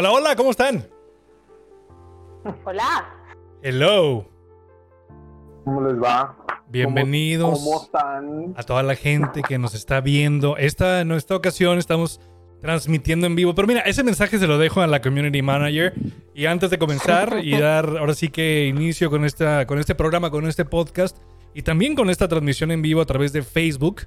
Hola, hola, ¿cómo están? Hola. Hello. ¿Cómo les va? Bienvenidos ¿Cómo, están? a toda la gente que nos está viendo. Esta, en esta ocasión estamos transmitiendo en vivo. Pero mira, ese mensaje se lo dejo a la community manager. Y antes de comenzar y dar ahora sí que inicio con, esta, con este programa, con este podcast y también con esta transmisión en vivo a través de Facebook.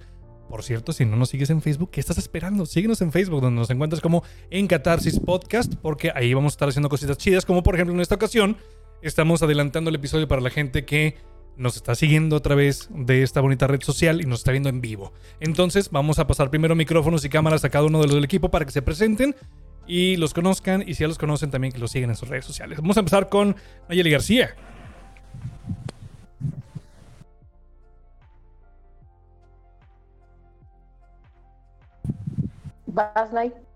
Por cierto, si no nos sigues en Facebook, ¿qué estás esperando? Síguenos en Facebook, donde nos encuentras como en Catarsis Podcast, porque ahí vamos a estar haciendo cositas chidas, como por ejemplo en esta ocasión estamos adelantando el episodio para la gente que nos está siguiendo a través de esta bonita red social y nos está viendo en vivo. Entonces vamos a pasar primero micrófonos y cámaras a cada uno de los del equipo para que se presenten y los conozcan y si ya los conocen también que los sigan en sus redes sociales. Vamos a empezar con Nayeli García. Vas, Nay.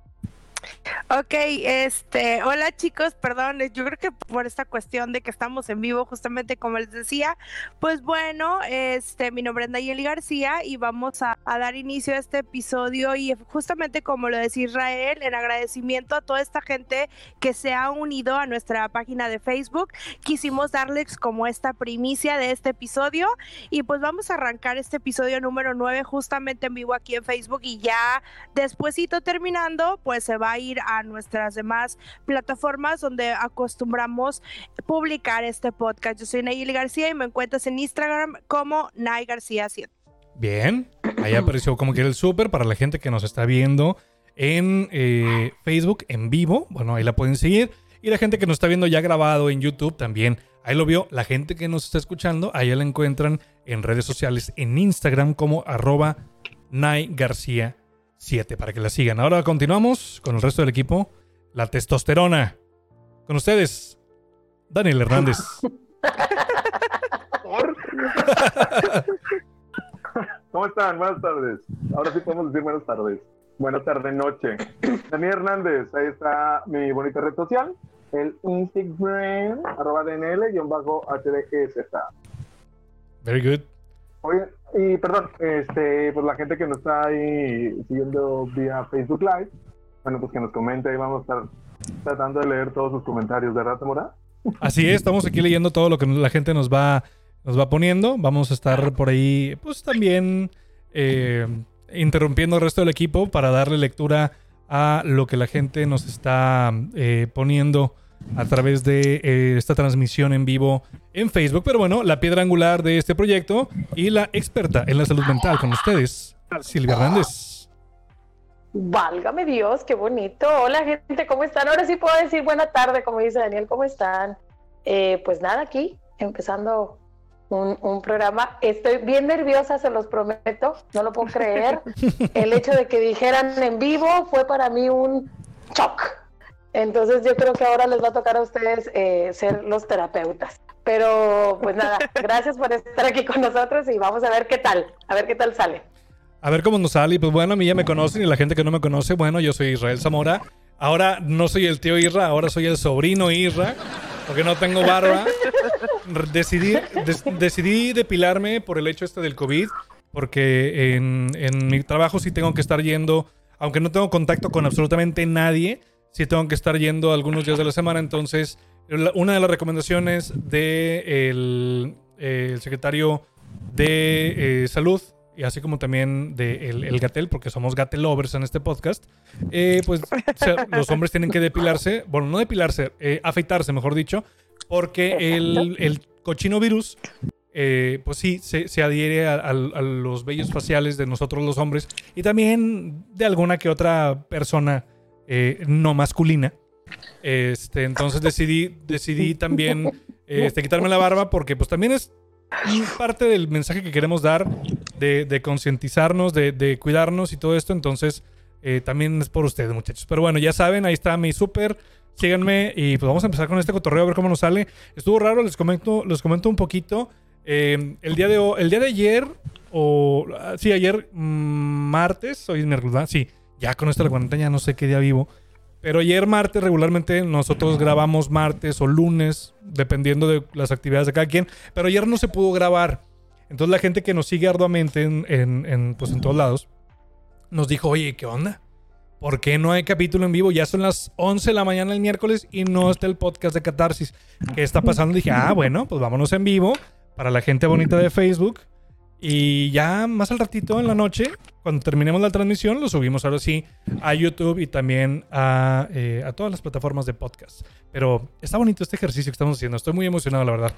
Ok, este, hola chicos, perdón, yo creo que por esta cuestión de que estamos en vivo, justamente como les decía, pues bueno, este, mi nombre es Nayeli García y vamos a, a dar inicio a este episodio y justamente como lo decía Israel, en agradecimiento a toda esta gente que se ha unido a nuestra página de Facebook, quisimos darles como esta primicia de este episodio y pues vamos a arrancar este episodio número 9 justamente en vivo aquí en Facebook y ya despuesito terminando, pues se va a ir a nuestras demás plataformas donde acostumbramos publicar este podcast. Yo soy Nayeli García y me encuentras en Instagram como Nay García 7. Bien, ahí apareció como que el súper para la gente que nos está viendo en eh, Facebook en vivo. Bueno, ahí la pueden seguir. Y la gente que nos está viendo ya grabado en YouTube también. Ahí lo vio. La gente que nos está escuchando, ahí la encuentran en redes sociales, en Instagram como arroba Nay 7 para que la sigan. Ahora continuamos con el resto del equipo. La testosterona. Con ustedes, Daniel Hernández. ¿Cómo están? Buenas tardes. Ahora sí podemos decir buenas tardes. Buenas tardes, noche. Daniel Hernández, ahí está mi bonita red social. El Instagram, arroba DNL-HDS está. Very good. Oye, y perdón, este, pues la gente que nos está ahí siguiendo vía Facebook Live, bueno, pues que nos comente y vamos a estar tratando de leer todos sus comentarios, ¿verdad, Mora? Así es, estamos aquí leyendo todo lo que la gente nos va, nos va poniendo. Vamos a estar por ahí, pues también eh, interrumpiendo el resto del equipo para darle lectura a lo que la gente nos está eh, poniendo a través de eh, esta transmisión en vivo en Facebook. Pero bueno, la piedra angular de este proyecto y la experta en la salud mental con ustedes, Silvia Hernández. Válgame Dios, qué bonito. Hola gente, ¿cómo están? Ahora sí puedo decir buena tarde, como dice Daniel, ¿cómo están? Eh, pues nada, aquí, empezando un, un, programa. Estoy bien nerviosa, se los prometo, no lo puedo creer. El hecho de que dijeran en vivo fue para mí un shock. Entonces yo creo que ahora les va a tocar a ustedes eh, ser los terapeutas. Pero pues nada, gracias por estar aquí con nosotros y vamos a ver qué tal, a ver qué tal sale. A ver cómo nos sale. Y pues bueno, a mí ya me conocen y la gente que no me conoce, bueno, yo soy Israel Zamora. Ahora no soy el tío Irra, ahora soy el sobrino Irra, porque no tengo barba. Decidí, des, decidí depilarme por el hecho este del COVID, porque en, en mi trabajo sí tengo que estar yendo, aunque no tengo contacto con absolutamente nadie, sí tengo que estar yendo algunos días de la semana. Entonces, una de las recomendaciones del de el, el secretario de eh, Salud, y así como también de el, el, Gatel, porque somos Gatel lovers en este podcast, eh, pues o sea, los hombres tienen que depilarse, bueno, no depilarse, eh, afeitarse, mejor dicho, porque el, el cochino virus eh, pues sí, se, se adhiere a, a, a, los vellos faciales de nosotros los hombres y también de alguna que otra persona eh, no masculina. Este, entonces decidí, decidí también este, quitarme la barba porque pues también es parte del mensaje que queremos dar de, concientizarnos, de, cuidarnos y todo esto. Entonces eh, también es por ustedes muchachos. Pero bueno, ya saben, ahí está mi súper. Síganme y pues vamos a empezar con este cotorreo a ver cómo nos sale. Estuvo raro, les comento, les comento un poquito. Eh, el, día de, el día de ayer, o ah, sí, ayer mm, martes, hoy es miércoles, sí, ya con esto de la cuarentena ya no sé qué día vivo. Pero ayer martes regularmente nosotros grabamos martes o lunes, dependiendo de las actividades de cada quien. Pero ayer no se pudo grabar. Entonces la gente que nos sigue arduamente en, en, en, pues en todos lados nos dijo, oye, ¿qué onda? ¿Por qué no hay capítulo en vivo? Ya son las 11 de la mañana el miércoles y no está el podcast de Catarsis. ¿Qué está pasando? Dije, ah, bueno, pues vámonos en vivo para la gente bonita de Facebook. Y ya más al ratito en la noche, cuando terminemos la transmisión, lo subimos ahora sí a YouTube y también a, eh, a todas las plataformas de podcast. Pero está bonito este ejercicio que estamos haciendo. Estoy muy emocionado, la verdad.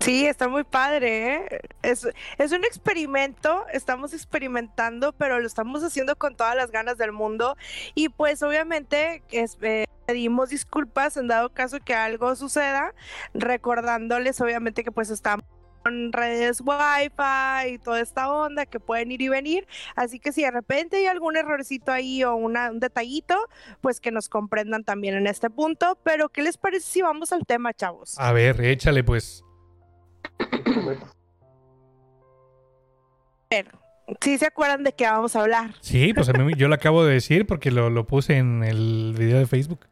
Sí, está muy padre, ¿eh? Es, es un experimento, estamos experimentando, pero lo estamos haciendo con todas las ganas del mundo. Y pues obviamente eh, pedimos disculpas en dado caso que algo suceda, recordándoles obviamente que pues estamos redes wifi y toda esta onda que pueden ir y venir. Así que si de repente hay algún errorcito ahí o una, un detallito, pues que nos comprendan también en este punto. Pero ¿qué les parece si vamos al tema, chavos? A ver, échale pues. ¿Sí se acuerdan de qué vamos a hablar? Sí, pues a mí, yo lo acabo de decir porque lo, lo puse en el video de Facebook.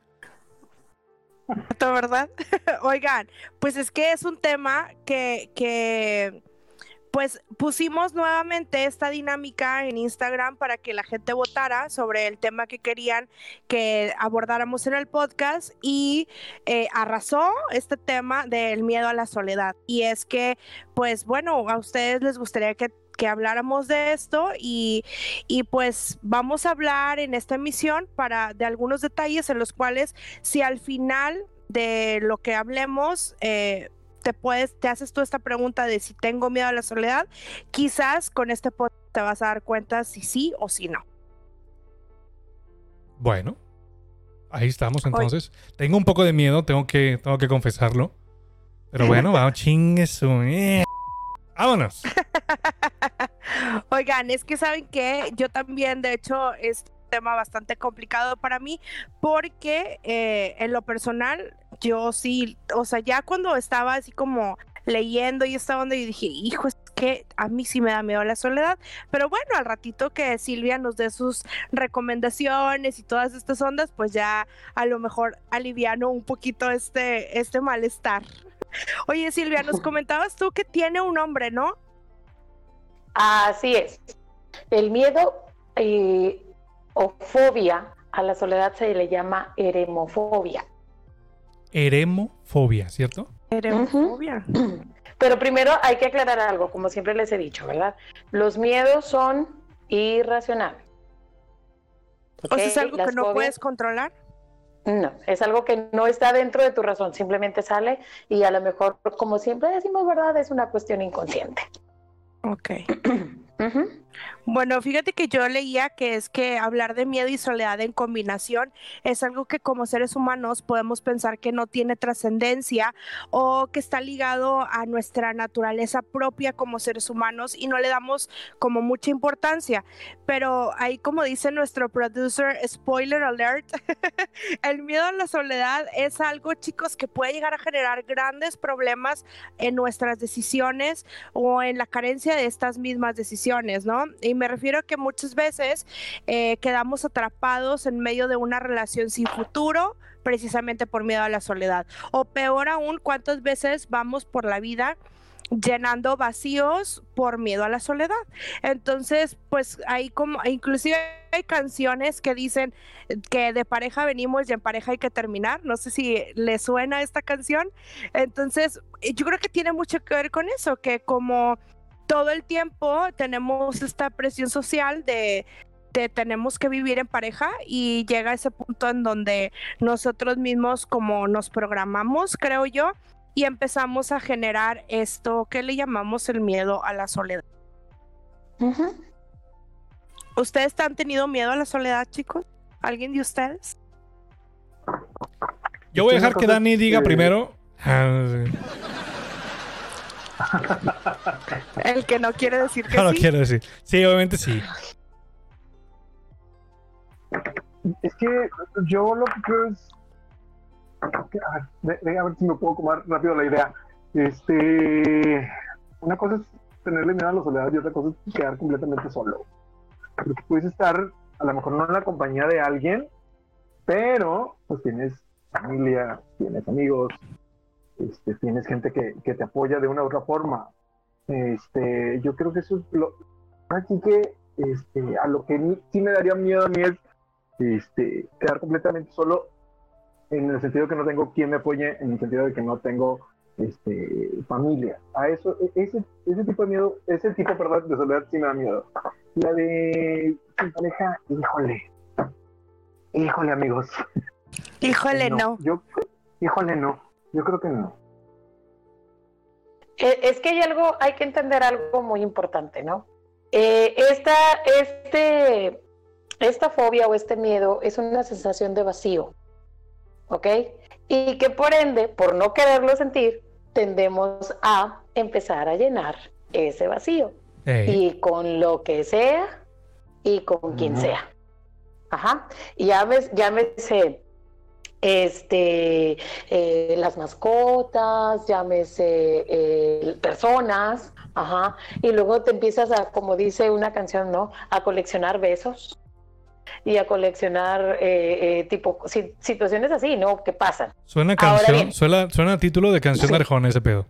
¿Verdad? Oigan, pues es que es un tema que, que pues pusimos nuevamente esta dinámica en Instagram para que la gente votara sobre el tema que querían que abordáramos en el podcast y eh, arrasó este tema del miedo a la soledad. Y es que, pues bueno, a ustedes les gustaría que que habláramos de esto y, y, pues vamos a hablar en esta emisión para de algunos detalles en los cuales si al final de lo que hablemos eh, te puedes, te haces tú esta pregunta de si tengo miedo a la soledad, quizás con este podcast te vas a dar cuenta si sí o si no. Bueno, ahí estamos entonces. Hoy. Tengo un poco de miedo, tengo que, tengo que confesarlo. Pero bueno, vamos, chingue su... Vámonos. Oigan, es que saben que yo también, de hecho, es tema bastante complicado para mí porque eh, en lo personal yo sí, o sea, ya cuando estaba así como leyendo y estaba donde yo dije, hijo, es que a mí sí me da miedo la soledad, pero bueno, al ratito que Silvia nos dé sus recomendaciones y todas estas ondas, pues ya a lo mejor aliviano un poquito este, este malestar. Oye, Silvia, nos comentabas tú que tiene un nombre, ¿no? Así es. El miedo eh, o fobia a la soledad se le llama eremofobia. Eremofobia, ¿cierto? Eremofobia. Uh -huh. Pero primero hay que aclarar algo, como siempre les he dicho, ¿verdad? Los miedos son irracionales. ¿Okay? O sea, es algo Las que no fobias... puedes controlar. No, es algo que no está dentro de tu razón, simplemente sale y a lo mejor, como siempre decimos, ¿verdad? Es una cuestión inconsciente. Ok. Uh -huh. Bueno, fíjate que yo leía que es que hablar de miedo y soledad en combinación es algo que como seres humanos podemos pensar que no tiene trascendencia o que está ligado a nuestra naturaleza propia como seres humanos y no le damos como mucha importancia. Pero ahí como dice nuestro producer, spoiler alert, el miedo a la soledad es algo, chicos, que puede llegar a generar grandes problemas en nuestras decisiones o en la carencia de estas mismas decisiones, ¿no? Y me refiero a que muchas veces eh, quedamos atrapados en medio de una relación sin futuro precisamente por miedo a la soledad. O peor aún, ¿cuántas veces vamos por la vida? llenando vacíos por miedo a la soledad. Entonces, pues hay como, inclusive hay canciones que dicen que de pareja venimos y en pareja hay que terminar. No sé si le suena esta canción. Entonces, yo creo que tiene mucho que ver con eso, que como todo el tiempo tenemos esta presión social de, de, tenemos que vivir en pareja y llega ese punto en donde nosotros mismos como nos programamos, creo yo, y empezamos a generar esto que le llamamos el miedo a la soledad. Uh -huh. ¿Ustedes han tenido miedo a la soledad, chicos? ¿Alguien de ustedes? Yo voy a dejar que Dani diga primero. El que no quiere decir que No lo sí. quiero decir. Sí, obviamente sí. Es que yo lo que creo es. A ver, a ver si me puedo comer rápido la idea. Este. Una cosa es tenerle miedo a la soledad y otra cosa es quedar completamente solo. Porque puedes estar, a lo mejor no en la compañía de alguien, pero pues tienes familia, tienes amigos, este, tienes gente que, que te apoya de una u otra forma. Este, yo creo que eso es lo. Así que este, a lo que ni- sí me daría miedo a mí es este, quedar completamente solo en el sentido que no tengo quien me apoye, en el sentido de que no tengo este, familia. A eso, e- ese, ese tipo de miedo, ese tipo, perdón, de soledad sí me da miedo. La de sin pareja, híjole. Híjole, amigos. Híjole, no. Yo, híjole, no. Yo creo que no. Eh, Es que hay algo, hay que entender algo muy importante, ¿no? Eh, esta, este, esta fobia o este miedo es una sensación de vacío, ¿ok? Y que por ende, por no quererlo sentir, tendemos a empezar a llenar ese vacío. Y con lo que sea y con quien sea. Ajá. Y llames, llámese este, eh, las mascotas, llámese eh, personas, ajá. Y luego te empiezas a, como dice una canción, ¿no? A coleccionar besos y a coleccionar eh, tipo si- situaciones así, ¿no? Que pasan. Suena canción, suena, suena a título de canción de Sí. Arjona ese pedo.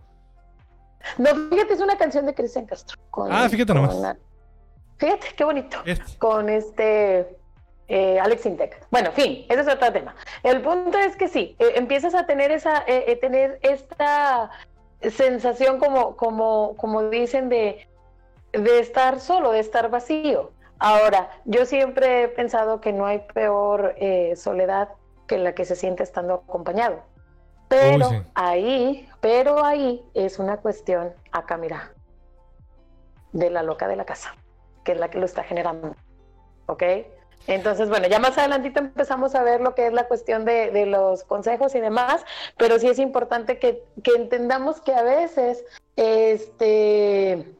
No, fíjate, es una canción de Cristian Castro. con- Ah, fíjate nomás. con- fíjate, qué bonito. Este. con este eh, Alex Intec. Bueno, fin, ese es otro tema. El punto es que sí, eh, empiezas a tener esa, eh, eh, tener esta sensación como, como, como dicen de, de estar solo, de estar vacío. Ahora, yo siempre he pensado que no hay peor eh, soledad que la que se siente estando acompañado. Pero Uy, sí. ahí, pero ahí es una cuestión, acá mira, de la loca de la casa, que es la que lo está generando. ¿Ok? Entonces, bueno, ya más adelantito empezamos a ver lo que es la cuestión de, de los consejos y demás, pero sí es importante que, que entendamos que a veces, este,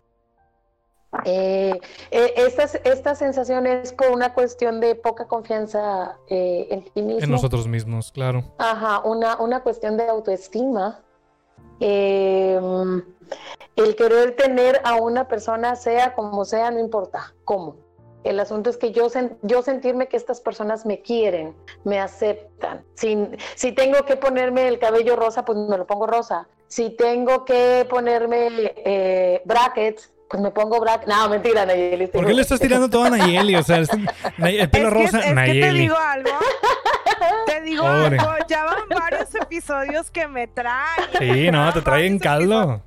eh, eh, estas, esta sensación es por una cuestión de poca confianza eh, en ti mismo. En nosotros mismos, claro. Ajá, una, una cuestión de autoestima. Eh, el querer tener a una persona, sea como sea, no importa cómo. El asunto es que yo, sen- yo sentirme que estas personas me quieren, me aceptan. Si, si tengo que ponerme el cabello rosa, pues me lo pongo rosa. Si tengo que ponerme eh, brackets, pues me pongo brackets. No, mentira, Nayeli. ¿Por qué le estás tirando todo a Nayeli? O sea, el pelo es que, rosa, es que te Nayeli. digo algo. Te digo Pobre. algo. Ya van varios episodios que me traen. Sí, no, te traen episodios. caldo.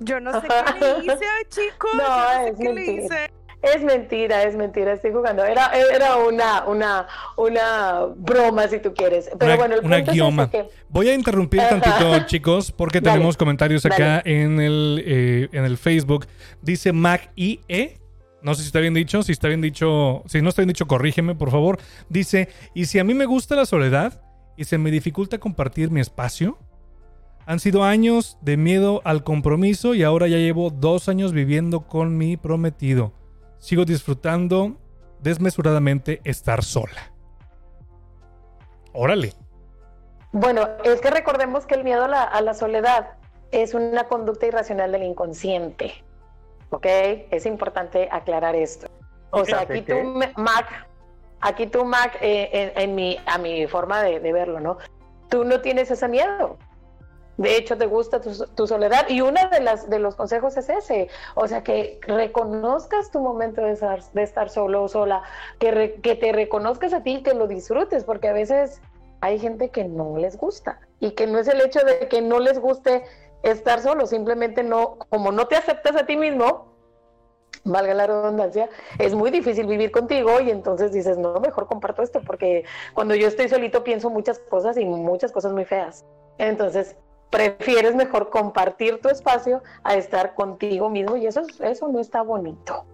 Yo no sé qué le hice, chicos. No, yo no sé es qué le hice. Es mentira, es mentira, estoy jugando. Era, era una, una, una broma, si tú quieres. Pero Una- bueno, el una punto guioma. es que Voy a interrumpir Ajá. tantito, chicos, porque Dale. tenemos comentarios acá en el, eh, en el Facebook. Dice Mac IE. No sé si está bien dicho. Si está bien dicho, si no está bien dicho, corrígeme, por favor. Dice: ¿Y si a mí me gusta la soledad y se me dificulta compartir mi espacio? Han sido años de miedo al compromiso y ahora ya llevo dos años viviendo con mi prometido. Sigo disfrutando desmesuradamente estar sola. Órale. Bueno, es que recordemos que el miedo a la, a la soledad es una conducta irracional del inconsciente. ¿Ok? Es importante aclarar esto. O sea, ¿De aquí tú, me- Mac, aquí tú, Mac, eh, en, en mi, a mi forma de, de verlo, ¿no? Tú no tienes ese miedo. De hecho, te gusta tu, soledad. Y uno de, las, de los consejos es ese. O sea, que reconozcas tu momento de estar, de estar solo o sola, que, que te reconozcas a ti que lo disfrutes, porque a veces hay gente que no les gusta y que no es el hecho de que no les guste estar solo, simplemente no, como no te aceptas a ti mismo, valga la redundancia, es muy difícil vivir contigo y entonces dices, no, mejor comparto esto porque cuando yo estoy solito pienso muchas cosas y muchas cosas muy feas. Entonces, prefieres mejor compartir tu espacio a estar contigo mismo y eso, es- eso no está bonito.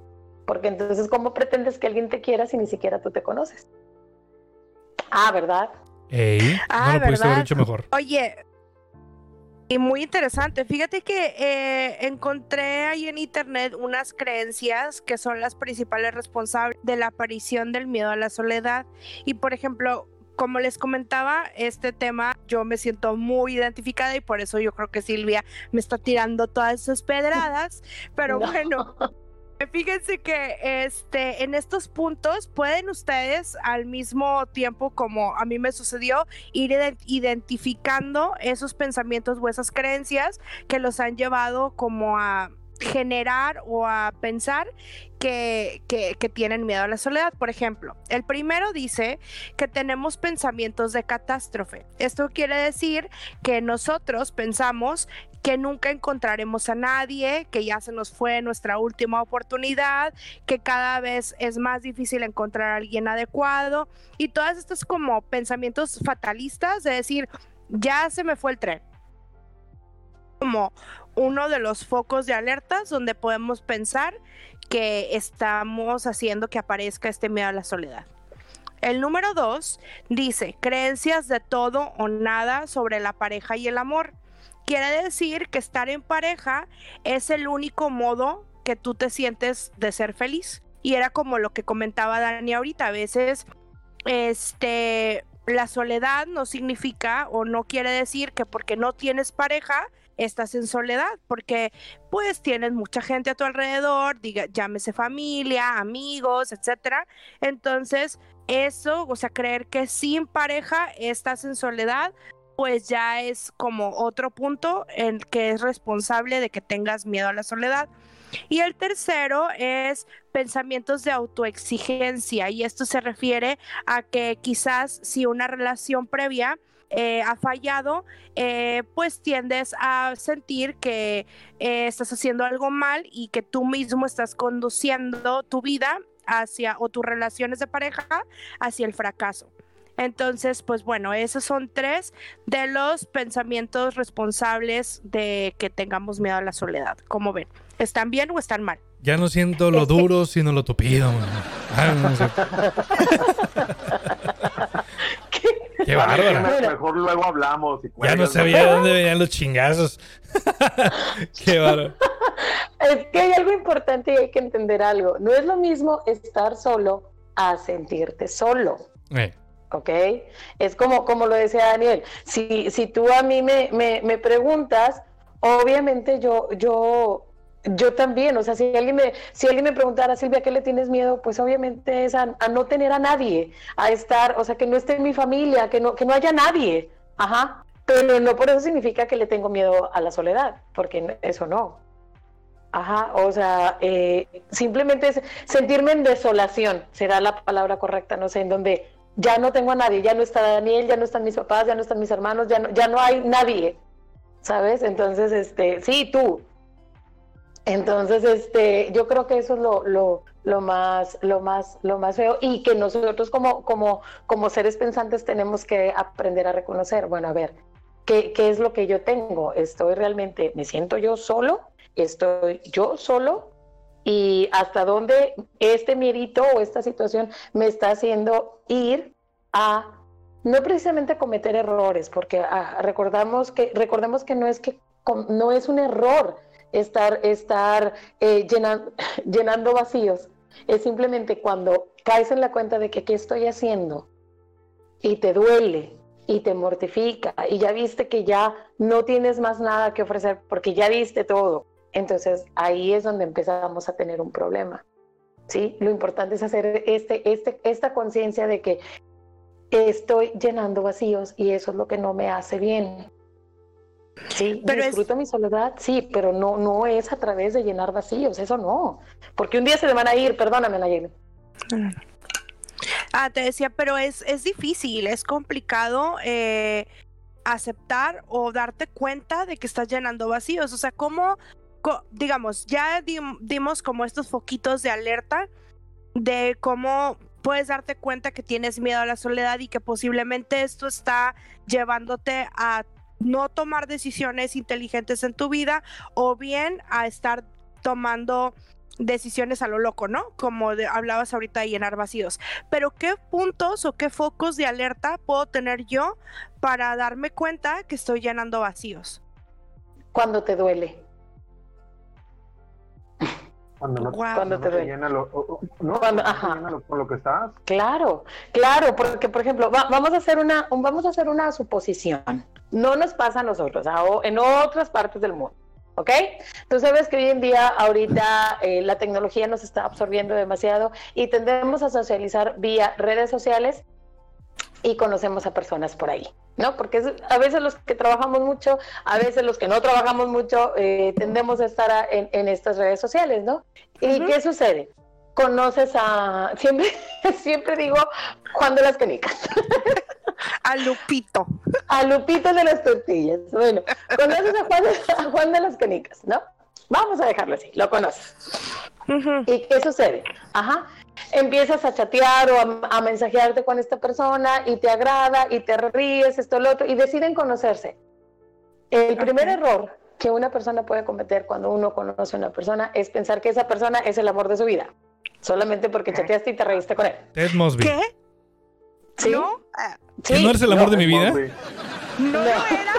Porque entonces, ¿cómo pretendes que alguien te quiera si ni siquiera tú te conoces? Ah, ¿verdad? Ey, Ah, no lo pudiste haber dicho mejor. Oye, y muy interesante. Fíjate que eh, encontré ahí en internet unas creencias que son las principales responsables de la aparición del miedo a la soledad. Y por ejemplo, como les comentaba, este tema yo me siento muy identificada y por eso yo creo que Silvia me está tirando todas esas pedradas. Pero No. bueno, Fíjense que este, en estos puntos pueden ustedes al mismo tiempo, como a mí me sucedió, ir ident- identificando esos pensamientos o esas creencias que los han llevado como a generar o a pensar que, que, tienen miedo a la soledad. Por ejemplo, el primero dice que tenemos pensamientos de catástrofe. Esto quiere decir que nosotros pensamos que nunca encontraremos a nadie, que ya se nos fue nuestra última oportunidad, que cada vez es más difícil encontrar a alguien adecuado y todas estos como pensamientos fatalistas de decir, ya se me fue el tren. Como uno de los focos de alertas donde podemos pensar que estamos haciendo que aparezca este miedo a la soledad. El número dos dice creencias de todo o nada sobre la pareja y el amor. Quiere decir que estar en pareja es el único modo que tú te sientes de ser feliz. Y era como lo que comentaba Dani ahorita, a veces este la soledad no significa o no quiere decir que porque no tienes pareja estás en soledad, porque pues tienes mucha gente a tu alrededor, diga, llámese familia, amigos, etcétera. Entonces, eso, o sea, creer que sin pareja estás en soledad, pues ya es como otro punto en que es responsable de que tengas miedo a la soledad. Y el tercero es pensamientos de autoexigencia y esto se refiere a que quizás si una relación previa eh, ha fallado, eh, pues tiendes a sentir que eh, estás haciendo algo mal y que tú mismo estás conduciendo tu vida hacia o tus relaciones de pareja hacia el fracaso. Entonces, pues bueno, esos son tres de los pensamientos responsables de que tengamos miedo a la soledad. ¿Cómo ven? ¿Están bien o están mal? Ya no siento lo duro, sino lo tupido. man. Ah, no sé. Qué bárbara. Me- Mejor luego hablamos. Y Ya no sabía de dónde venían los chingazos. Qué bárbaro. Es que hay algo importante y hay que entender algo. No es lo mismo estar solo a sentirte solo. Eh, ¿ok? Es como, como lo decía Daniel, si, si tú a mí me, me, me preguntas, obviamente yo, yo, yo también, o sea, si alguien me, si alguien me preguntara, Silvia, ¿a qué le tienes miedo? Pues obviamente es a, no tener a nadie, a estar, o sea, que no esté en mi familia, que no, que no haya nadie, ajá, pero no por eso significa que le tengo miedo a la soledad, porque eso no. Ajá, o sea, eh, simplemente sentirme en desolación, será la palabra correcta, no sé, en donde ya no tengo a nadie, ya no está Daniel, ya no están mis papás, ya no están mis hermanos, ya no, ya no hay nadie, ¿sabes? Entonces, este, sí, tú. Entonces, este, yo creo que eso es lo, lo, lo más, lo más, lo más feo y que nosotros como, como, como seres pensantes tenemos que aprender a reconocer. Bueno, a ver, ¿qué, qué es lo que yo tengo? Estoy realmente, me siento yo solo, estoy yo solo y hasta dónde este miedito o esta situación me está haciendo ir a no precisamente cometer errores, porque ah, recordamos que recordemos que no es que no es un error estar estar eh, llenan- llenando vacíos, es simplemente cuando caes en la cuenta de que qué estoy haciendo y te duele y te mortifica y ya viste que ya no tienes más nada que ofrecer porque ya diste todo. Entonces ahí es donde empezamos a tener un problema. ¿sí? Lo importante es hacer este, este, esta conciencia de que estoy llenando vacíos y eso es lo que no me hace bien. Sí, Pero es- disfruto mi soledad, sí, pero no, no es a través de llenar vacíos, eso no. Porque un día se le van a ir, perdóname, Nayeli. Ah, te decía, pero es, es difícil, es complicado eh, aceptar o darte cuenta de que estás llenando vacíos. O sea, ¿cómo, co- digamos, ya dim- dimos como estos foquitos de alerta de cómo puedes darte cuenta que tienes miedo a la soledad y que posiblemente esto está llevándote a no tomar decisiones inteligentes en tu vida o bien a estar tomando decisiones a lo loco, ¿no? Como de- hablabas ahorita de llenar vacíos. Pero ¿qué puntos o qué focos de alerta puedo tener yo para darme cuenta que estoy llenando vacíos? Cuando te duele. Cuando no, Guau. Cuando te duele. llena lo, o- o- no, Cuando- no te llena lo- con lo que estás. Claro, claro, porque por ejemplo, va- vamos a hacer una, un- vamos a hacer una suposición. No nos pasa a nosotros, a en otras partes del mundo, ¿ok? Tú sabes que hoy en día, ahorita, eh, la tecnología nos está absorbiendo demasiado y tendemos a socializar vía redes sociales y conocemos a personas por ahí, ¿no? Porque es- a veces los que trabajamos mucho, a veces los que no trabajamos mucho, eh, tendemos a estar a- en, en estas redes sociales, ¿no? ¿Y qué sucede? Conoces a, siempre, siempre digo, Juan de las Canicas, A Lupito. a Lupito de las Tortillas. Bueno, conoces a Juan de, a Juan de las Canicas, ¿no? Vamos a dejarlo así, lo conoces. ¿Y qué sucede? Ajá. Empiezas a chatear o a, a mensajearte con esta persona y te agrada y te ríes, esto, lo otro, y deciden conocerse. El primer error que una persona puede cometer cuando uno conoce a una persona es pensar que esa persona es el amor de su vida, solamente porque chateaste y te reíste con él. Ted Mosby. ¿Qué? ¿Sí? ¿No? Ah, ¿Que Sí. no eres el amor de mi vida? ¿No lo No. era?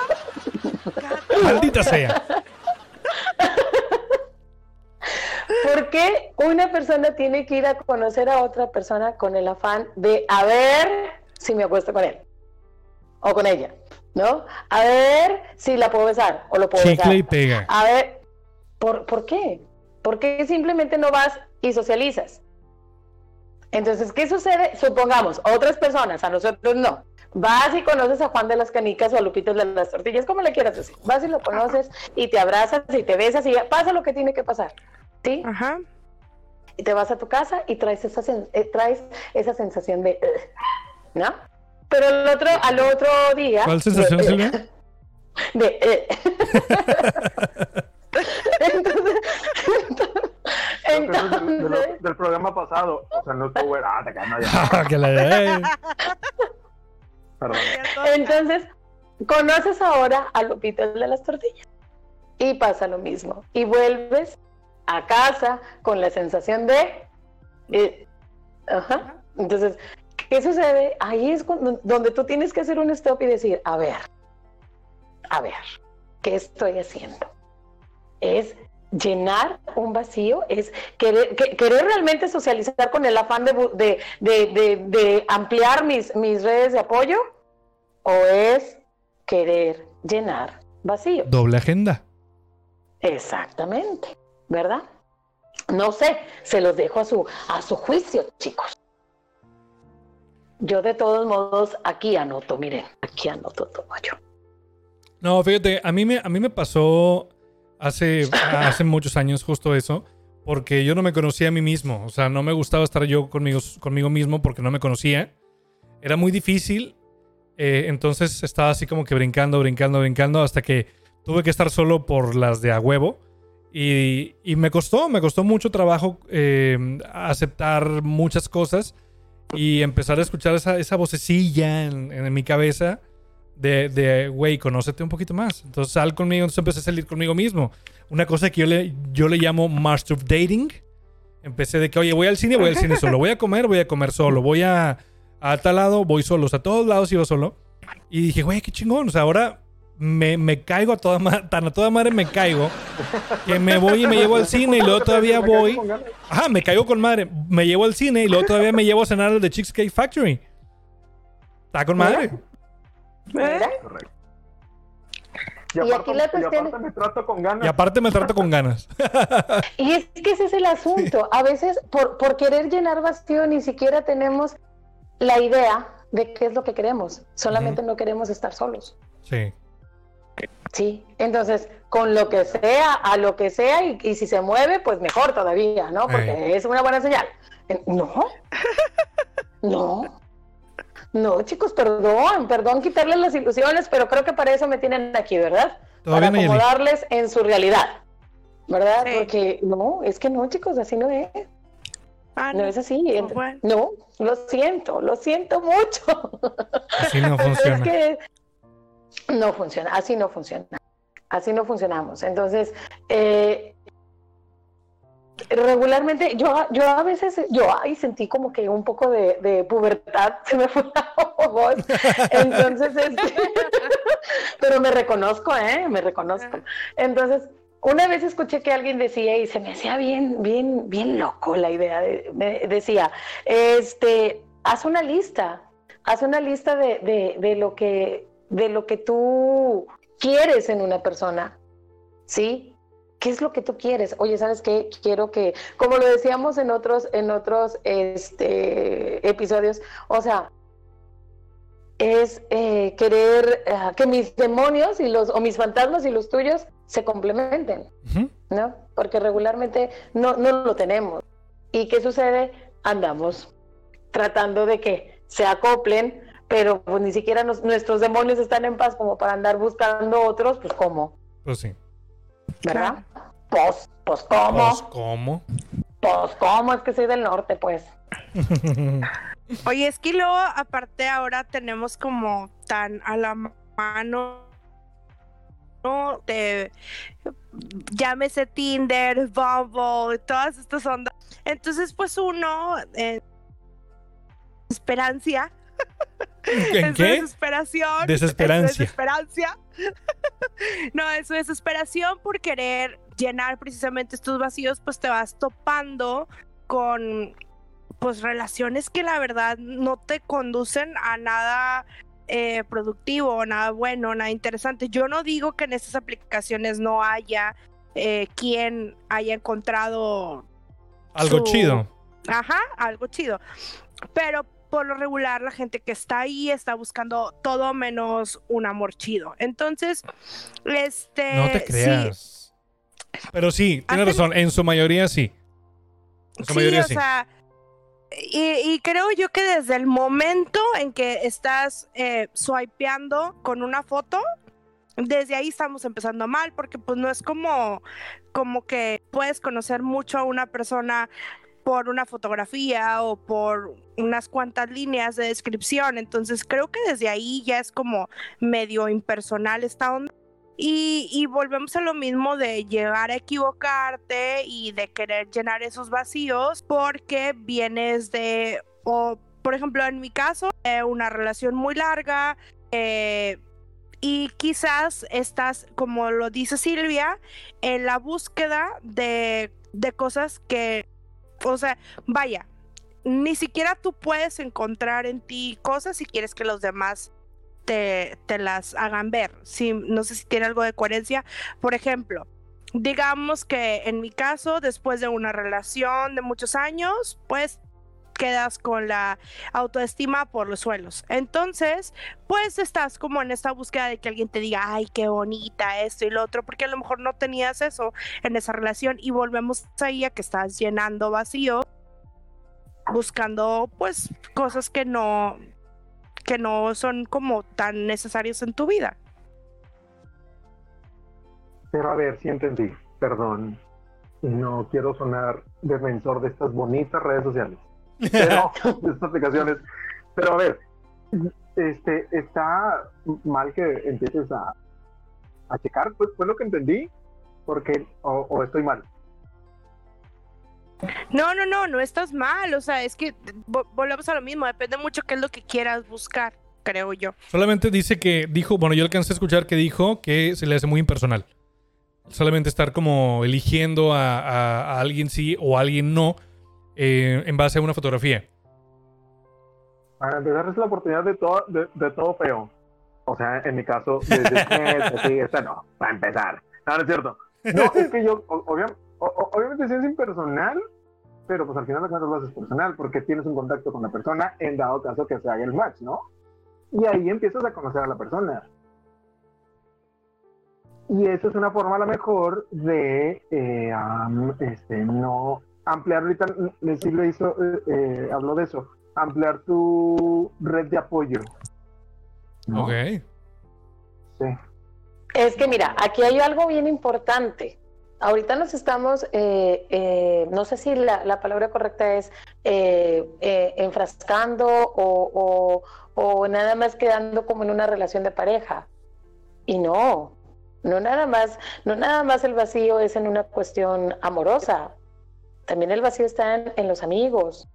Maldita sea. ¿Por qué una persona tiene que ir a conocer a otra persona con el afán de a ver si me acuesto con él o con ella? ¿No? A ver si la puedo besar o lo puedo besar. Chicle y pega. A ver, ¿por, ¿por qué? ¿Por qué simplemente no vas y socializas? Entonces, ¿qué sucede? Supongamos, otras personas, a nosotros no. Vas y conoces a Juan de las Canicas o a Lupito de las Tortillas, como le quieras decir. Vas y lo conoces y te abrazas y te besas y ya pasa lo que tiene que pasar. ¿Sí? Ajá. y te vas a tu casa y traes esa, sen- eh, traes esa sensación de, ¿no? Pero el otro, al otro día... ¿Cuál sensación, de, Silvia? De... "Ugh". entonces, de lo- entonces, del programa pasado. O sea, no estuvo bueno. Ah, te ya. Perdón. entonces, conoces ahora a Lupito el de las tortillas y pasa lo mismo. Y vuelves a casa con la sensación de... eh, ajá. Entonces, ¿qué sucede? Ahí es cuando, donde tú tienes que hacer un stop y decir, a ver, a ver, ¿qué estoy haciendo? Es llenar un vacío, es querer, que- querer realmente socializar con el afán de, bu- de, de- de- de ampliar mis, mis redes de apoyo o es querer llenar vacío. Doble agenda. Exactamente, ¿verdad? No sé, se los dejo a su, a su juicio, chicos. Yo de todos modos aquí anoto, miren, aquí anoto todo yo. No, fíjate, a mí me, a mí me pasó hace, hace muchos años justo eso, porque yo no me conocía a mí mismo. O sea, no me gustaba estar yo conmigo, conmigo mismo porque no me conocía. Era muy difícil. Eh, entonces estaba así como que brincando, brincando, brincando, hasta que tuve que estar solo por las de a huevo. Y, y me costó, me costó mucho trabajo eh, aceptar muchas cosas y empezar a escuchar esa, esa vocecilla en, en mi cabeza de, güey, conócete un poquito más. Entonces sal conmigo, entonces empecé a salir conmigo mismo. Una cosa que yo le, yo le llamo master of dating. Empecé de que, oye, voy al cine, voy al cine solo. Voy a comer, voy a comer solo. Voy a, a tal lado, voy solo. O sea, a todos lados iba solo. Y dije, güey, qué chingón. O sea, ahora me, me caigo a toda madre, tan a toda madre me caigo, que me voy y me llevo al cine y luego todavía voy. Ajá, me caigo con madre. Me llevo al cine y luego todavía me llevo a cenar al de Cheesecake Factory. Está con madre. Mira, Correcto. Y aparte, aquí la y cuestión- aparte me trato con ganas. Y aparte me trato con ganas. Y es que ese es el asunto. A veces, por, por querer llenar vacío, ni siquiera tenemos la idea de qué es lo que queremos. Solamente no queremos estar solos. Sí. Sí, entonces, con lo que sea, a lo que sea, y, y si se mueve, pues mejor todavía, ¿no? Porque es una buena señal. No, no, no, chicos, perdón, perdón quitarles las ilusiones, pero creo que para eso me tienen aquí, ¿verdad? Todavía para acomodarles en su realidad, ¿verdad? Sí. Porque no, es que no, chicos, así no es, Ah, no no. es así. Bueno. No, lo siento, lo siento mucho. Así no Pero funciona. Es que no funciona, así no funciona. Así no funcionamos. Entonces, eh, regularmente, yo, yo a veces, yo ahí sentí como que un poco de, de pubertad, se me fue la voz. Entonces, este, pero me reconozco, ¿eh? Me reconozco. Entonces, una vez escuché que alguien decía y se me hacía bien, bien, bien loco la idea. Decía, este, haz una lista, haz una lista de, de, de, lo que, de lo que tú quieres en una persona, ¿sí? ¿Qué es lo que tú quieres? Oye, ¿sabes qué? Quiero que, como lo decíamos en otros, en otros este, episodios, o sea, es eh, querer uh, que mis demonios y los, o mis fantasmas y los tuyos se complementen, uh -huh. ¿no? Porque regularmente no, no lo tenemos. ¿Y qué sucede? Andamos tratando de que se acoplen, pero pues ni siquiera nos, nuestros demonios están en paz como para andar buscando otros, pues ¿cómo? Pues sí. ¿Verdad? Pues, pues ¿cómo? Pues ¿cómo? Pues ¿cómo? Es que soy del norte, pues. Oye, es que luego, aparte, ahora tenemos como tan a la mano ¿no? de llámese Tinder, Bumble, todas estas ondas. Entonces, pues uno, eh, esperancia. ¿En qué? Desesperación. Desesperancia. Desesperancia. no, es desesperación por querer llenar precisamente estos vacíos, pues te vas topando con pues relaciones que la verdad no te conducen a nada eh, productivo, nada bueno, nada interesante. Yo no digo que en estas aplicaciones no haya eh, quien haya encontrado algo su... chido. Ajá, algo chido. Pero por lo regular la gente que está ahí está buscando todo menos un amor chido. Entonces, este... No te creas. Sí. Pero sí, tienes razón, en su mayoría sí. En su sí, mayoría o sí. sea, y, y, creo yo que desde el momento en que estás eh, swipeando con una foto, desde ahí estamos empezando mal, porque pues no es como, como que puedes conocer mucho a una persona por una fotografía o por unas cuantas líneas de descripción. Entonces creo que desde ahí ya es como medio impersonal esta onda. Y, volvemos a lo mismo de llegar a equivocarte y de querer llenar esos vacíos porque vienes de, o por ejemplo en mi caso, eh, una relación muy larga eh, y quizás estás, como lo dice Silvia, en la búsqueda de, de cosas que, o sea, vaya, ni siquiera tú puedes encontrar en ti cosas si quieres que los demás te, las hagan ver. Si, no sé si tiene algo de coherencia. Por ejemplo, digamos que en mi caso, después de una relación de muchos años, pues quedas con la autoestima por los suelos. Entonces, pues estás como en esta búsqueda de que alguien te diga, ay, qué bonita esto y lo otro, porque a lo mejor no tenías eso en esa relación y volvemos ahí a que estás llenando vacío buscando pues cosas que no que no son como tan necesarios en tu vida. Pero a ver, si entendí, perdón, no quiero sonar defensor de estas bonitas redes sociales, pero, de estas aplicaciones, pero a ver, este, está mal que empieces a, a checar, pues fue lo que entendí, porque, o, o estoy mal. No, no, no, no estás mal. O sea, es que volvemos a lo mismo. Depende mucho qué es lo que quieras buscar, creo yo. Solamente dice que dijo, bueno, yo alcancé a escuchar que dijo que se le hace muy impersonal. Solamente estar como eligiendo a, a, a alguien sí o a alguien no eh, en base a una fotografía. Para empezar, es la oportunidad de todo, de, de todo feo. O sea, en mi caso, desde sí, esta no, para empezar. No, no es cierto. No, es que yo, obviamente, obviamente sí es impersonal, pero pues al final de cuentas lo haces personal porque tienes un contacto con la persona en dado caso que se haga el match, ¿no? Y ahí empiezas a conocer a la persona. Y eso es una forma a lo mejor de eh, um, este, no ampliar, ahorita hizo, eh, habló de eso, ampliar tu red de apoyo. ¿no? Ok. Sí. Es que mira, aquí hay algo bien importante ahorita nos estamos, eh, eh, no sé si la, la, palabra correcta es eh, enfrascando o, o, o, nada más quedando como en una relación de pareja. Y no, no nada más, no nada más el vacío es en una cuestión amorosa. también el vacío está en, los amigos,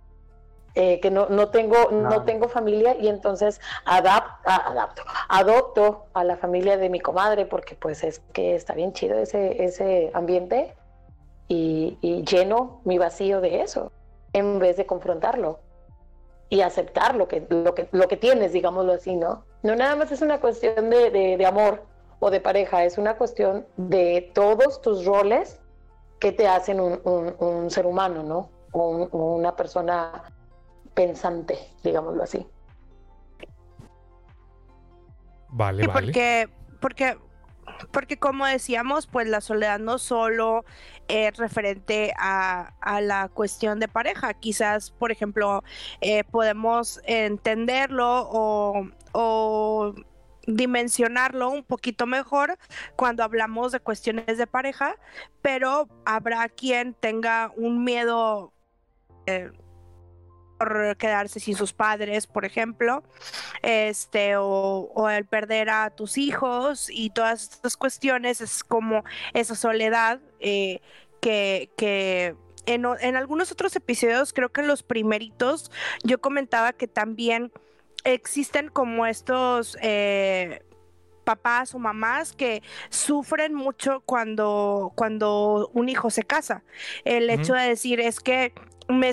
eh, que no, no tengo, no tengo familia y entonces adapto, adopto a la familia de mi comadre porque pues es que está bien chido ese, ese ambiente y, lleno mi vacío de eso en vez de confrontarlo y aceptar lo que, lo que, lo que tienes, digámoslo así, ¿no? No nada más es una cuestión de, de amor o de pareja, es una cuestión de todos tus roles que te hacen un, ser humano, ¿no? O, una persona pensante, digámoslo así. Vale, vale. Porque, porque, porque como decíamos, pues la soledad no solo es referente a, la cuestión de pareja. Quizás, por ejemplo, eh, podemos entenderlo o, o dimensionarlo un poquito mejor cuando hablamos de cuestiones de pareja, pero habrá quien tenga un miedo eh, por quedarse sin sus padres, por ejemplo, este, o, el perder a tus hijos y todas estas cuestiones, es como esa soledad eh, que, que en, en, algunos otros episodios, creo que en los primeritos, yo comentaba que también existen como estos eh, papás o mamás que sufren mucho cuando, cuando un hijo se casa. El hecho de decir es que me,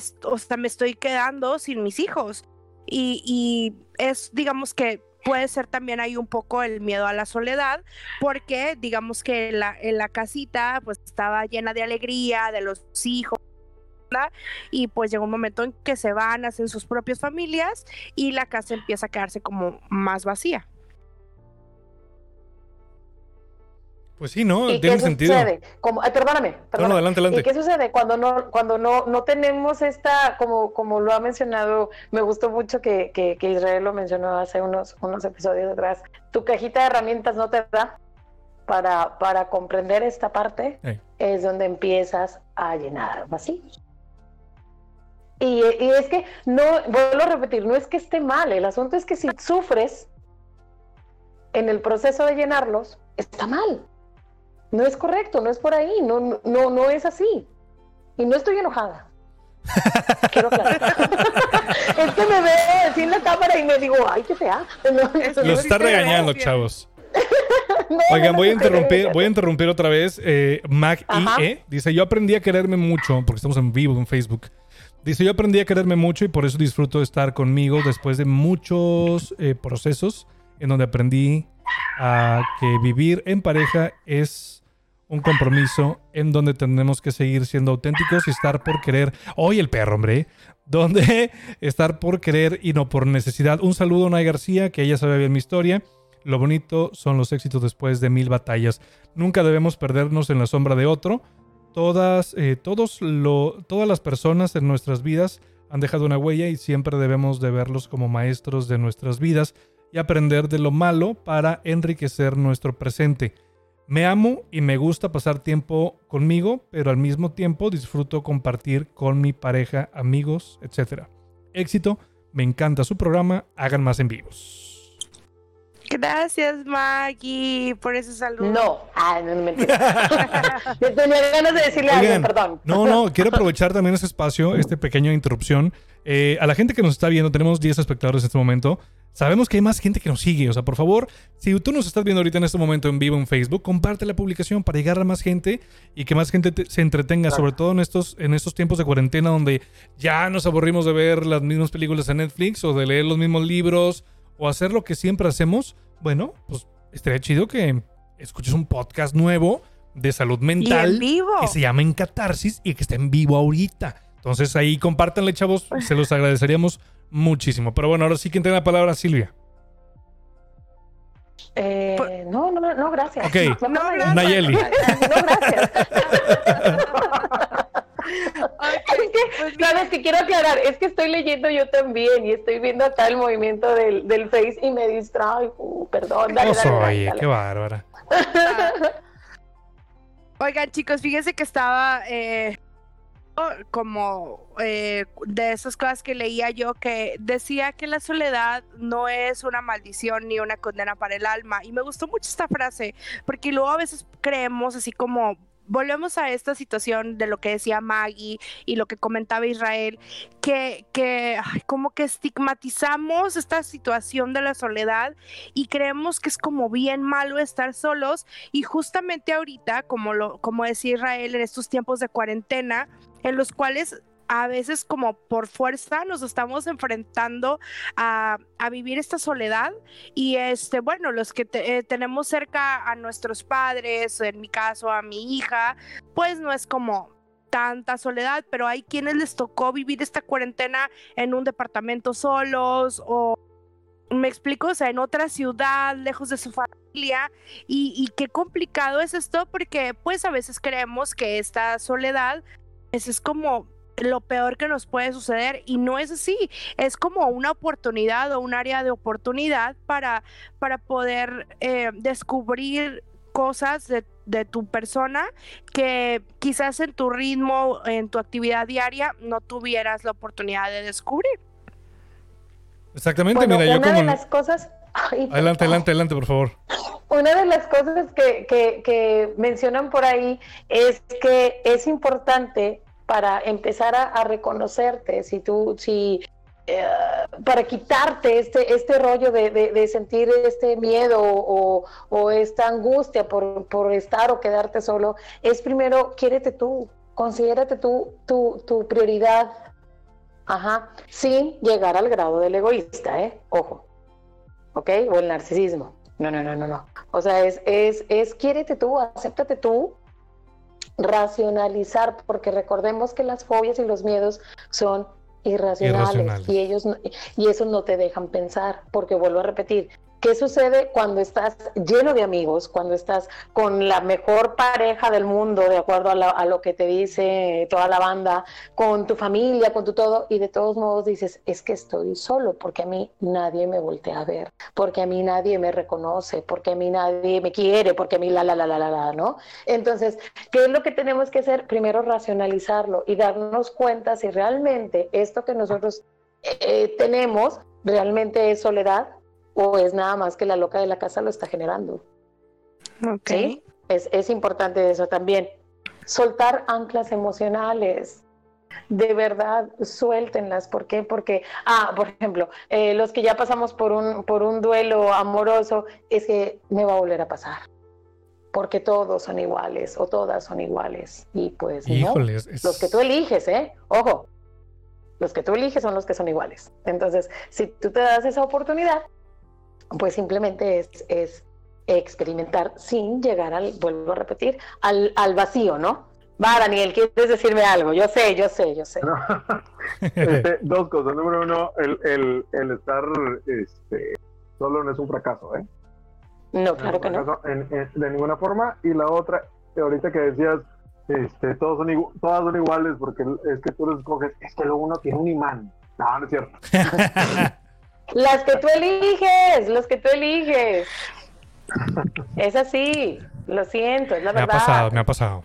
me estoy quedando sin mis hijos. Y, es, digamos que puede ser también ahí un poco el miedo a la soledad, porque digamos que la, en la casita pues estaba llena de alegría, de los hijos y pues llega un momento en que se van, hacen sus propias familias y la casa empieza a quedarse como más vacía. Pues sí, ¿no? Tiene sentido. Sucede? Como, perdóname, No, adelante, adelante. ¿Y qué sucede cuando no, cuando no, no tenemos esta, como, como lo ha mencionado, me gustó mucho que, que, Israel lo mencionó hace unos, unos episodios atrás, tu cajita de herramientas no te da para, para comprender esta parte, es donde empiezas a llenar vacíos. Y, es que no, vuelvo a repetir, no es que esté mal, el asunto es que si sufres en el proceso de llenarlos, está mal. No es correcto, no es por ahí, no, no, no es así. Y no estoy enojada. Quiero es que me veo así en la cámara y me digo, ay, qué fea. Los está regañando, chavos. Oigan, voy a interrumpir, voy a interrumpir otra vez. Eh, Mac IE dice: Yo aprendí a quererme mucho, porque estamos en vivo en Facebook. Dice, yo aprendí a quererme mucho y por eso disfruto de estar conmigo después de muchos eh, procesos en donde aprendí a que vivir en pareja es un compromiso en donde tenemos que seguir siendo auténticos y estar por querer. Hoy el perro, hombre. Donde estar por querer y no por necesidad. Un saludo a Nay García, que ella sabe bien mi historia. Lo bonito son los éxitos después de mil batallas. Nunca debemos perdernos en la sombra de otro todas, eh, todos lo, todas las personas en nuestras vidas han dejado una huella y siempre debemos de verlos como maestros de nuestras vidas y aprender de lo malo para enriquecer nuestro presente. Me amo y me gusta pasar tiempo conmigo, pero al mismo tiempo disfruto compartir con mi pareja, amigos, etc. Éxito, me encanta su programa, hagan más en vivos. Gracias, Maggie, por ese saludo. No, ah, no, no mentira. tenía ganas de decirle algo, perdón. No, no, quiero aprovechar también ese espacio, este pequeño interrupción. Eh, a la gente que nos está viendo, tenemos 10 espectadores en este momento. Sabemos que hay más gente que nos sigue. O sea, por favor, si tú nos estás viendo ahorita en este momento en vivo en Facebook, comparte la publicación para llegar a más gente y que más gente se entretenga, sobre todo en estos, en estos tiempos de cuarentena donde ya nos aburrimos de ver las mismas películas en Netflix o de leer los mismos libros o hacer lo que siempre hacemos, bueno, pues estaría chido que escuches un podcast nuevo de salud mental que se llama En Catarsis y que está en vivo ahorita. Entonces ahí compártanle, chavos, se los agradeceríamos muchísimo. Pero bueno, ahora sí que tiene la palabra Silvia. Eh, no, no, no, gracias. Ok, Nayeli. No, gracias. es que, pues sabes que quiero aclarar, es que estoy leyendo yo también y estoy viendo acá el movimiento del, del Face y me distrae. Uh, perdón, dale, dale, qué bárbara. Oigan, chicos, fíjense que estaba eh, como eh, de esas cosas que leía yo que decía que la soledad no es una maldición ni una condena para el alma. Y me gustó mucho esta frase, porque luego a veces creemos así como volvemos a esta situación de lo que decía Maggie y lo que comentaba Israel, que, que como que estigmatizamos esta situación de la soledad y creemos que es como bien malo estar solos y justamente ahorita, como, lo, como decía Israel, en estos tiempos de cuarentena, en los cuales a veces como por fuerza nos estamos enfrentando a, vivir esta soledad. Y este bueno los que eh, tenemos cerca a nuestros padres en mi caso a mi hija pues no es como tanta soledad pero hay quienes les tocó vivir esta cuarentena en un departamento solos o me explico, o sea, en otra ciudad, lejos de su familia, y, y, qué complicado es esto, porque pues a veces creemos que esta soledad es, es como lo peor que nos puede suceder y no es así, es como una oportunidad o un área de oportunidad para, para poder eh, descubrir cosas de, de, tu persona que quizás en tu ritmo, en tu actividad diaria, no tuvieras la oportunidad de descubrir. Exactamente, mira, yo una de las cosas... adelante, adelante, adelante, por favor. Una de las cosas que, que, que mencionan por ahí es que es importante para empezar a, reconocerte, si tú, si eh, para quitarte este, este rollo de, sentir este miedo o, esta angustia por, por, estar o quedarte solo, es primero, quiérete tú, considérate tú tu, tu prioridad, ajá, sin llegar al grado del egoísta, ¿eh? Ojo, ¿ok? O el narcisismo. No, no, no, no, no. O sea, es, es, es quiérete tú, acéptate tú, racionalizar, porque recordemos que las fobias y los miedos son irracionales, y ellos y eso no te dejan pensar, porque vuelvo a repetir, ¿Qué sucede cuando estás lleno de amigos, cuando estás con la mejor pareja del mundo, de acuerdo a, lo que te dice toda la banda, con tu familia, con tu todo, y de todos modos dices, es que estoy solo, porque a mí nadie me voltea a ver, porque a mí nadie me reconoce, porque a mí nadie me quiere, porque a mí la, la, la, la, la, la, ¿no? Entonces, ¿qué es lo que tenemos que hacer? Primero racionalizarlo y darnos cuenta si realmente esto que nosotros eh, tenemos realmente es soledad o es nada más que la loca de la casa lo está generando. Ok. Es, es importante eso también. Soltar anclas emocionales. De verdad, suéltenlas. ¿Por qué? Porque, ah, por ejemplo, eh, los que ya pasamos por un, por un duelo amoroso, es que me va a volver a pasar. Porque todos son iguales o todas son iguales. Y pues, ¿no? Los que tú eliges, ¿eh? Ojo, los que tú eliges son los que son iguales. Entonces, si tú te das esa oportunidad, pues simplemente es, es experimentar sin llegar al, vuelvo a repetir, al, al vacío, ¿no? Va, Daniel, ¿quieres decirme algo? Yo sé, yo sé, yo sé. Este, dos cosas. Número uno, el, el, el estar este, solo no es un fracaso, ¿eh? No, claro que no. de ninguna forma. Y la otra, ahorita que decías, este, todos son todas son iguales porque es que tú los escoges, es que lo uno tiene un imán. No, no es cierto. Las que tú eliges, los que tú eliges. Es así, lo siento, es la verdad. Me ha pasado, me ha pasado.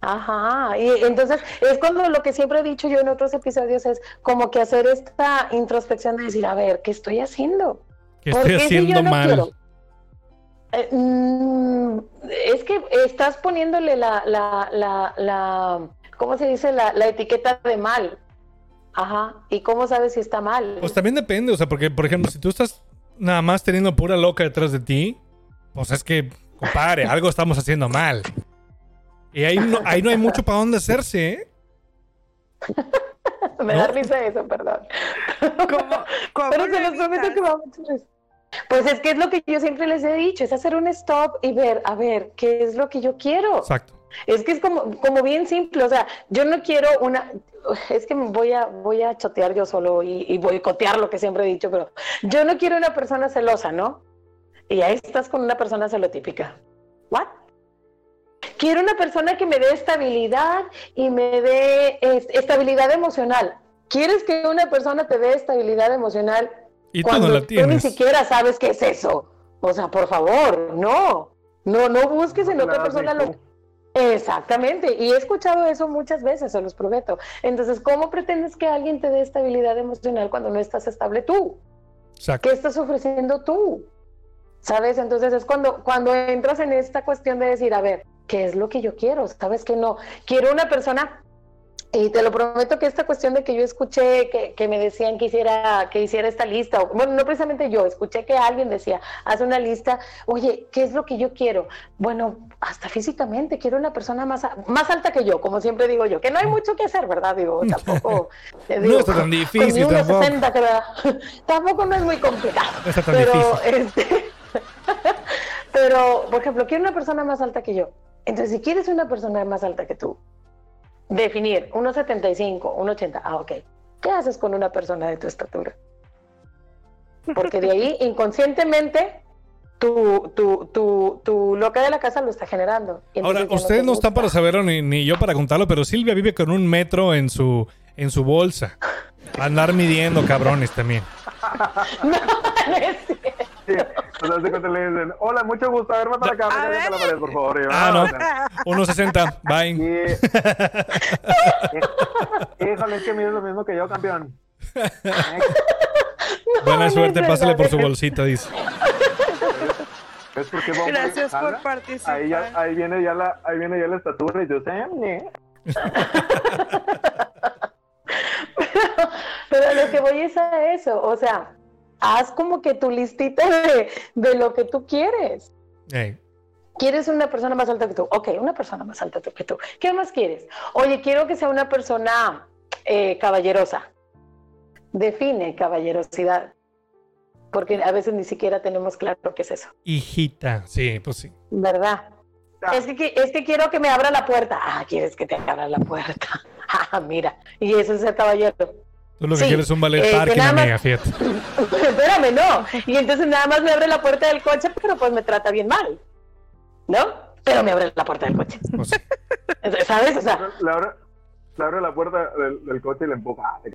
Ajá, y entonces es cuando lo que siempre he dicho yo en otros episodios es como que hacer esta introspección de decir, a ver, ¿qué estoy haciendo? ¿Qué estoy haciendo mal? Eh, mm, es que estás poniéndole la, la, la, la ¿cómo se dice? La, la etiqueta de mal. Ajá. ¿Y cómo sabes si está mal? Pues también depende, o sea, porque, por ejemplo, si tú estás nada más teniendo pura loca detrás de ti, pues es que, compadre, algo estamos haciendo mal. Y ahí no, ahí no hay mucho para dónde hacerse, ¿eh? Me da risa eso, perdón. ¿Cómo, Pero se los prometo que va mucho risa. Pues es que es lo que yo siempre les he dicho, es hacer un stop y ver, a ver, ¿qué es lo que yo quiero? Exacto. Es que es como, como bien simple, o sea, yo no quiero una, es que voy a, voy a chotear yo solo y, y boicotear lo que siempre he dicho, pero yo no quiero una persona celosa, ¿no? Y ahí estás con una persona celotípica. ¿What? Quiero una persona que me dé estabilidad y me dé estabilidad emocional. ¿Quieres que una persona te dé estabilidad emocional y cuando tú ni siquiera sabes qué es eso? O sea, por favor, no. No, no busques en otra persona lo Exactamente, y he escuchado eso muchas veces, se los prometo. Entonces, ¿cómo pretendes que alguien te dé estabilidad emocional cuando no estás estable tú? ¿Qué estás ofreciendo tú? ¿Sabes? Entonces es cuando, cuando entras en esta cuestión de decir, a ver, qué es lo que yo quiero, sabes que no, quiero una persona y te lo prometo que esta cuestión de que yo escuché que, me decían que hiciera, que hiciera esta lista, o, bueno, no precisamente yo, escuché que alguien decía, haz una lista, oye, ¿qué es lo que yo quiero? Bueno, hasta físicamente, quiero una persona más, más alta que yo, como siempre digo yo, que no hay mucho que hacer, ¿verdad? Digo, tampoco. no está tan difícil. Tampoco. 60, tampoco no es muy complicado. No está tan pero, difícil. Este, pero, por ejemplo, quiero una persona más alta que yo. Entonces, si quieres una persona más alta que tú, Definir 1,75, 1,80. Ah, ok. ¿Qué haces con una persona de tu estatura? Porque de ahí, inconscientemente, tu, tu, tu, tu loca de la casa lo está generando. Ahora, ustedes no, están para saberlo ni, ni, yo para contarlo, pero Silvia vive con un metro en su, en su bolsa. Andar midiendo cabrones también. no, no es cierto. Sí, entonces cuando le dicen, hola, mucho gusto, a ver, para acá, a la pared, por favor. ah, no, 1.60, bye. Híjole, es que mide lo mismo que yo, campeón. Buena suerte, pásale por su bolsita, dice. ¿Ves por qué Gracias por participar. Ahí, ya, ahí, viene ya la, ahí viene ya la estatura y yo sé, pero, pero lo que voy es a eso, o sea, haz como que tu listita de, de lo que tú quieres. ¿Quieres una persona más alta que tú? Ok, una persona más alta que tú. ¿Qué más quieres? Oye, quiero que sea una persona eh, caballerosa. Define caballerosidad. Porque a veces ni siquiera tenemos claro qué es eso. Hijita, sí, pues sí. ¿Verdad? Ah. Es, que, es que quiero que me abra la puerta. Ah, quieres que te abra la puerta. Ah, mira. Y eso es ser caballero. Tú lo que quieres es un ballet eh, parking, amiga, fíjate. Espérame, no. Y entonces nada más me abre la puerta del coche, pero pues me trata bien mal. ¿No? Pero me abre la puerta del coche. Pues ¿Sabes? O sea. Le abre, le abre la puerta del, coche y le empuja. sí,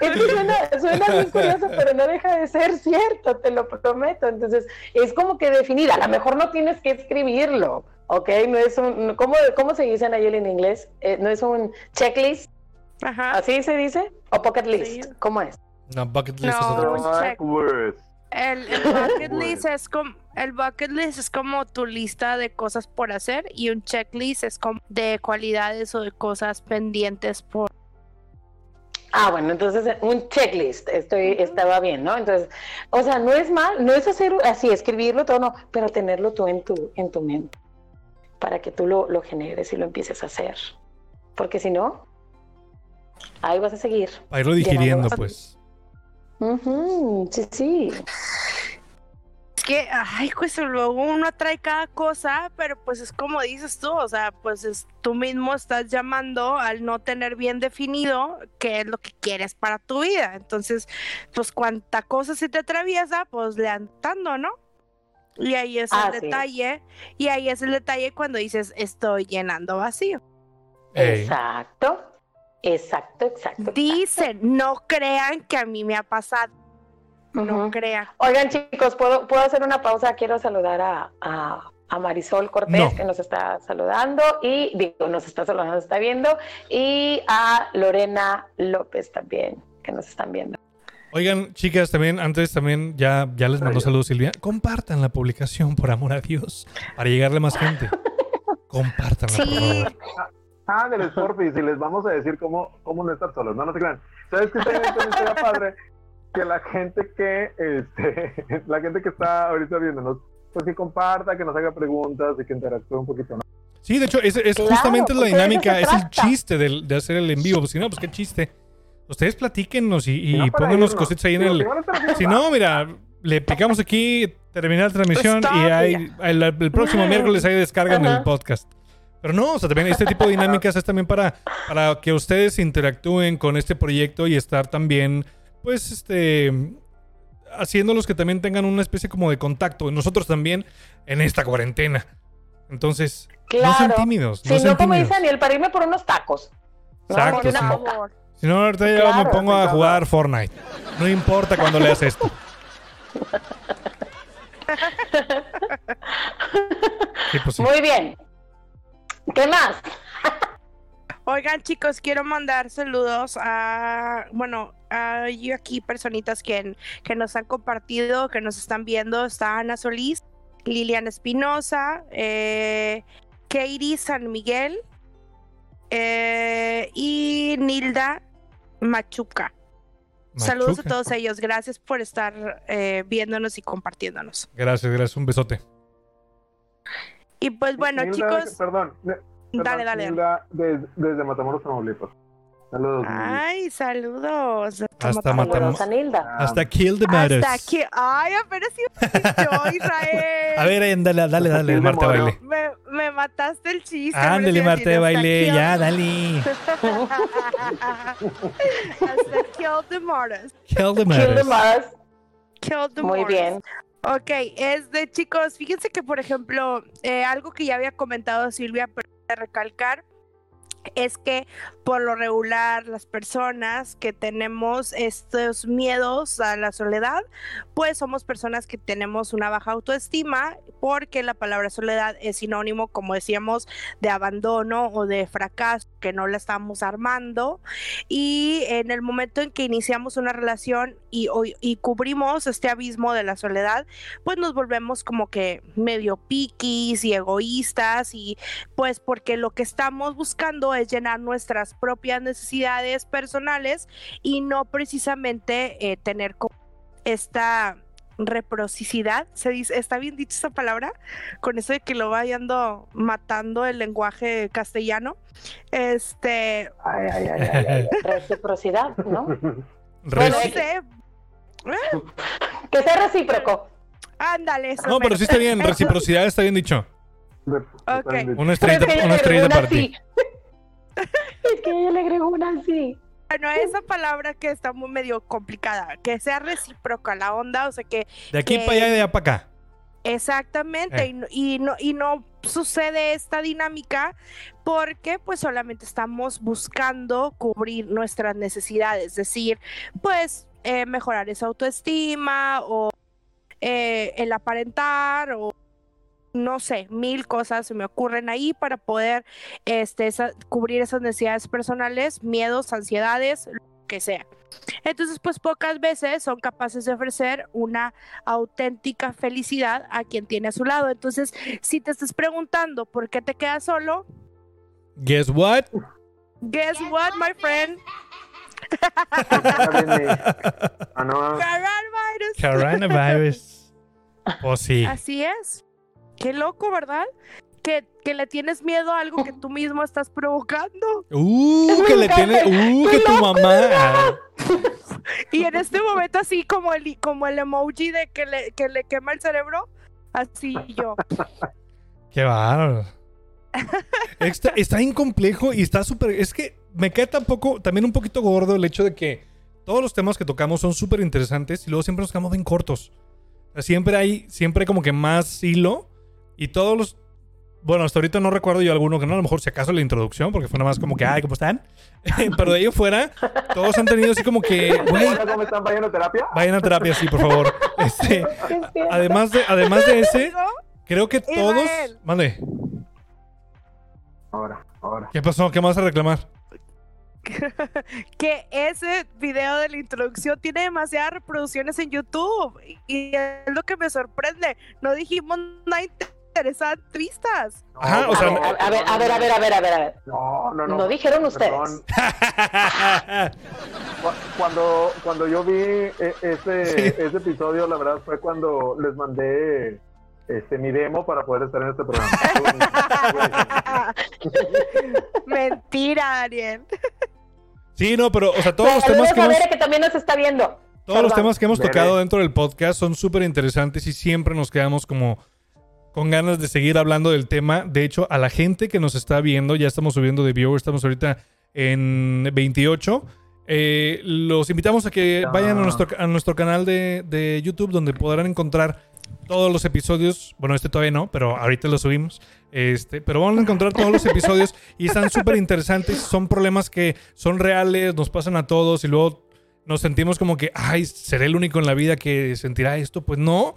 Es que suena, suena bien curioso, pero no deja de ser cierto, te lo prometo. Entonces, es como que definir, a lo mejor no tienes que escribirlo ¿ok? No es un, ¿cómo, cómo se dice Nayel en inglés? Eh, no es un checklist, Ajá. ¿así se dice? ¿O pocket list? ¿Cómo es? No, bucket list no, es El, el, bucket list es como el bucket list es como tu lista de cosas por hacer y un checklist es como de cualidades o de cosas pendientes por Ah, bueno, entonces un checklist, estoy, estaba bien, ¿no? Entonces, o sea, no es mal, no es hacer así, escribirlo todo, no, pero tenerlo tú en tu, en tu mente para que tú lo, lo generes y lo empieces a hacer. Porque si no, ahí vas a seguir. A irlo digiriendo, pues. sí, sí. Es que, ay, pues luego uno atrae cada cosa, pero pues es como dices tú, o sea, pues es, tú mismo estás llamando al no tener bien definido qué es lo que quieres para tu vida. Entonces, pues cuánta cosa se te atraviesa, pues leantando, ¿no? Y ahí es el ah, detalle. Y ahí es el detalle cuando dices estoy llenando vacío. Exacto. Exacto, exacto. Dicen, no crean que a mí me ha pasado. No crean. Oigan, chicos, ¿puedo, ¿puedo hacer una pausa? Quiero saludar a, a, Marisol Cortés, que nos está saludando, y digo, nos está saludando, nos está viendo, y a Lorena López también, que nos están viendo. Oigan, chicas, también, antes también ya, ya les mando saludos Silvia. Compartan la publicación, por amor a Dios, para llegarle más gente. Compartanla, por favor. Ah, del Sporfi, si les vamos a decir cómo, cómo no estar solos. No, no se crean. ¿Sabes qué sería padre? Que la gente que, este, la gente que está ahorita viéndonos, pues que comparta, que nos haga preguntas y que interactúe un poquito, ¿no? Sí, de hecho, es, es justamente la dinámica, es el chiste de, de hacer el en vivo. Si no, pues qué chiste. Ustedes platíquenos y, y pónganos cositas ahí en el. Si no, mira, le picamos aquí, terminar la transmisión y hay, el, próximo miércoles ahí descargan el podcast. Pero no, o sea, también este tipo de dinámicas es también para, para que ustedes interactúen con este proyecto y estar también, pues, este, haciéndolos que también tengan una especie como de contacto. Nosotros también en esta cuarentena. Entonces, no sean tímidos. Si no, como dice Daniel, para irme por unos tacos. Exacto. Si no, ahorita yo me pongo a jugar Fortnite. No importa cuando leas esto. Pues Muy bien. ¿Qué más? Oigan, chicos, quiero mandar saludos a, bueno, a aquí personitas que, que nos han compartido, que nos están viendo. Está Ana Solís, Liliana Espinosa, eh, Katie San Miguel eh, y Nilda Machuca. Saludos a todos ellos. Gracias por estar eh, viéndonos y compartiéndonos. Gracias, gracias. Un besote. Y pues bueno, Nilda, chicos, Perdón. ne- perdón, dale, dale. Nilda, desde Matamoros, Tamaulipas. Saludos. Ay, saludos. Hasta Matamoros. Hasta Kill the Matters. Hasta aquí. Ay, apenas iba yo, Israel. A ver, eh, dale, dale, dale, Marta. Baile. Me, me mataste el chiste. Ándale, Marta de Baile, ya, dale. Hasta Kill the Mortis. Kill the Kill the Matters. Mars. Kill the Muy Mortis. bien. Ok, es de chicos, fíjense que por ejemplo, eh, algo que ya había comentado Silvia, pero recalcar, es que por lo regular las personas que tenemos estos miedos a la soledad, pues somos personas que tenemos una baja autoestima porque la palabra soledad es sinónimo, como decíamos, de abandono o de fracaso, que no la estamos armando. Y en el momento en que iniciamos una relación y, y cubrimos este abismo de la soledad, pues nos volvemos como que medio piquis y egoístas y pues porque lo que estamos buscando es llenar nuestras propias necesidades personales y no precisamente eh, tener como esta reciprocidad, se dice, está bien dicha esa palabra, con eso de que lo vayando matando el lenguaje castellano. Este, Ay, ay, ay, ay, ay. Reciprocidad, ¿no? no Reci- sé, Que sea recíproco. ándale, eso No, pero sí está bien. Reciprocidad está bien dicho. Ok. Una estrellita, una estrellita agregó una para ti. Es que ella le agregó una sí. Bueno, esa palabra que está muy medio complicada, que sea recíproca la onda, o sea que De aquí que- para allá y de allá para acá. exactamente Eh. y, no, y no y no sucede esta dinámica porque pues solamente estamos buscando cubrir nuestras necesidades, es decir, pues eh, mejorar esa autoestima o eh, el aparentar o no sé, mil cosas se me ocurren ahí para poder este, esa- cubrir esas necesidades personales, miedos, ansiedades, lo que sea. Entonces, pues pocas veces son capaces de ofrecer una auténtica felicidad a quien tiene a su lado. Entonces, si te estás preguntando por qué te quedas solo, Guess what? guess what, my friend? Ah. Coronavirus. Coronavirus. Pues sí. Así es. Qué loco, ¿verdad? Que, que le tienes miedo a algo que tú mismo estás provocando. Uh, que le tiene. Uh, que tu mamá. Y en este momento así como el, como el emoji de que le, que le quema el cerebro, así yo. Qué bárbaro. Está, está bien complejo y está súper. Es que me queda tampoco, también un poquito gordo el hecho de que todos los temas que tocamos son súper interesantes y luego siempre nos quedamos bien cortos. O sea, siempre hay, siempre hay como que más hilo y todos los. Bueno, hasta ahorita no recuerdo yo alguno que no, a lo mejor si acaso la introducción, porque fue nada más como que, ay, ¿cómo están? Pero de ahí fuera, todos han tenido así como que, güey, ¿cómo están? ¿Vayan a terapia? vayan a terapia, sí, por favor. Este, además de, además de ese, creo que todos. Israel. Mande, Ahora, ahora. ¿qué pasó? ¿Qué más vas a reclamar? que ese video de la introducción tiene demasiadas reproducciones en YouTube y es lo que me sorprende. No dijimos nada interesante, tristas. No, Ajá, o A sea, ver, a ver, a ver, a ver, a ver, a ver, a ver. No, no, no. No dijeron ustedes. Cuando, cuando yo vi e- ese, Sí. ese episodio, la verdad fue cuando les mandé este, mi demo para poder estar en este programa. Mentira, Daniel. Sí, no, pero, o sea, todos los temas que hemos, que también nos está viendo. todos los temas que hemos tocado dentro del podcast son súper interesantes y siempre nos quedamos como con ganas de seguir hablando del tema. De hecho, a la gente que nos está viendo, ya estamos subiendo de viewers, estamos ahorita en 28. eh, los invitamos a que vayan a nuestro, a nuestro canal de, de YouTube donde podrán encontrar todos los episodios. Bueno, este todavía no, pero ahorita lo subimos. Este, pero van a encontrar todos los episodios y están súper interesantes. Son problemas que son reales, nos pasan a todos y luego nos sentimos como que, ay, seré el único en la vida que sentirá esto. Pues no.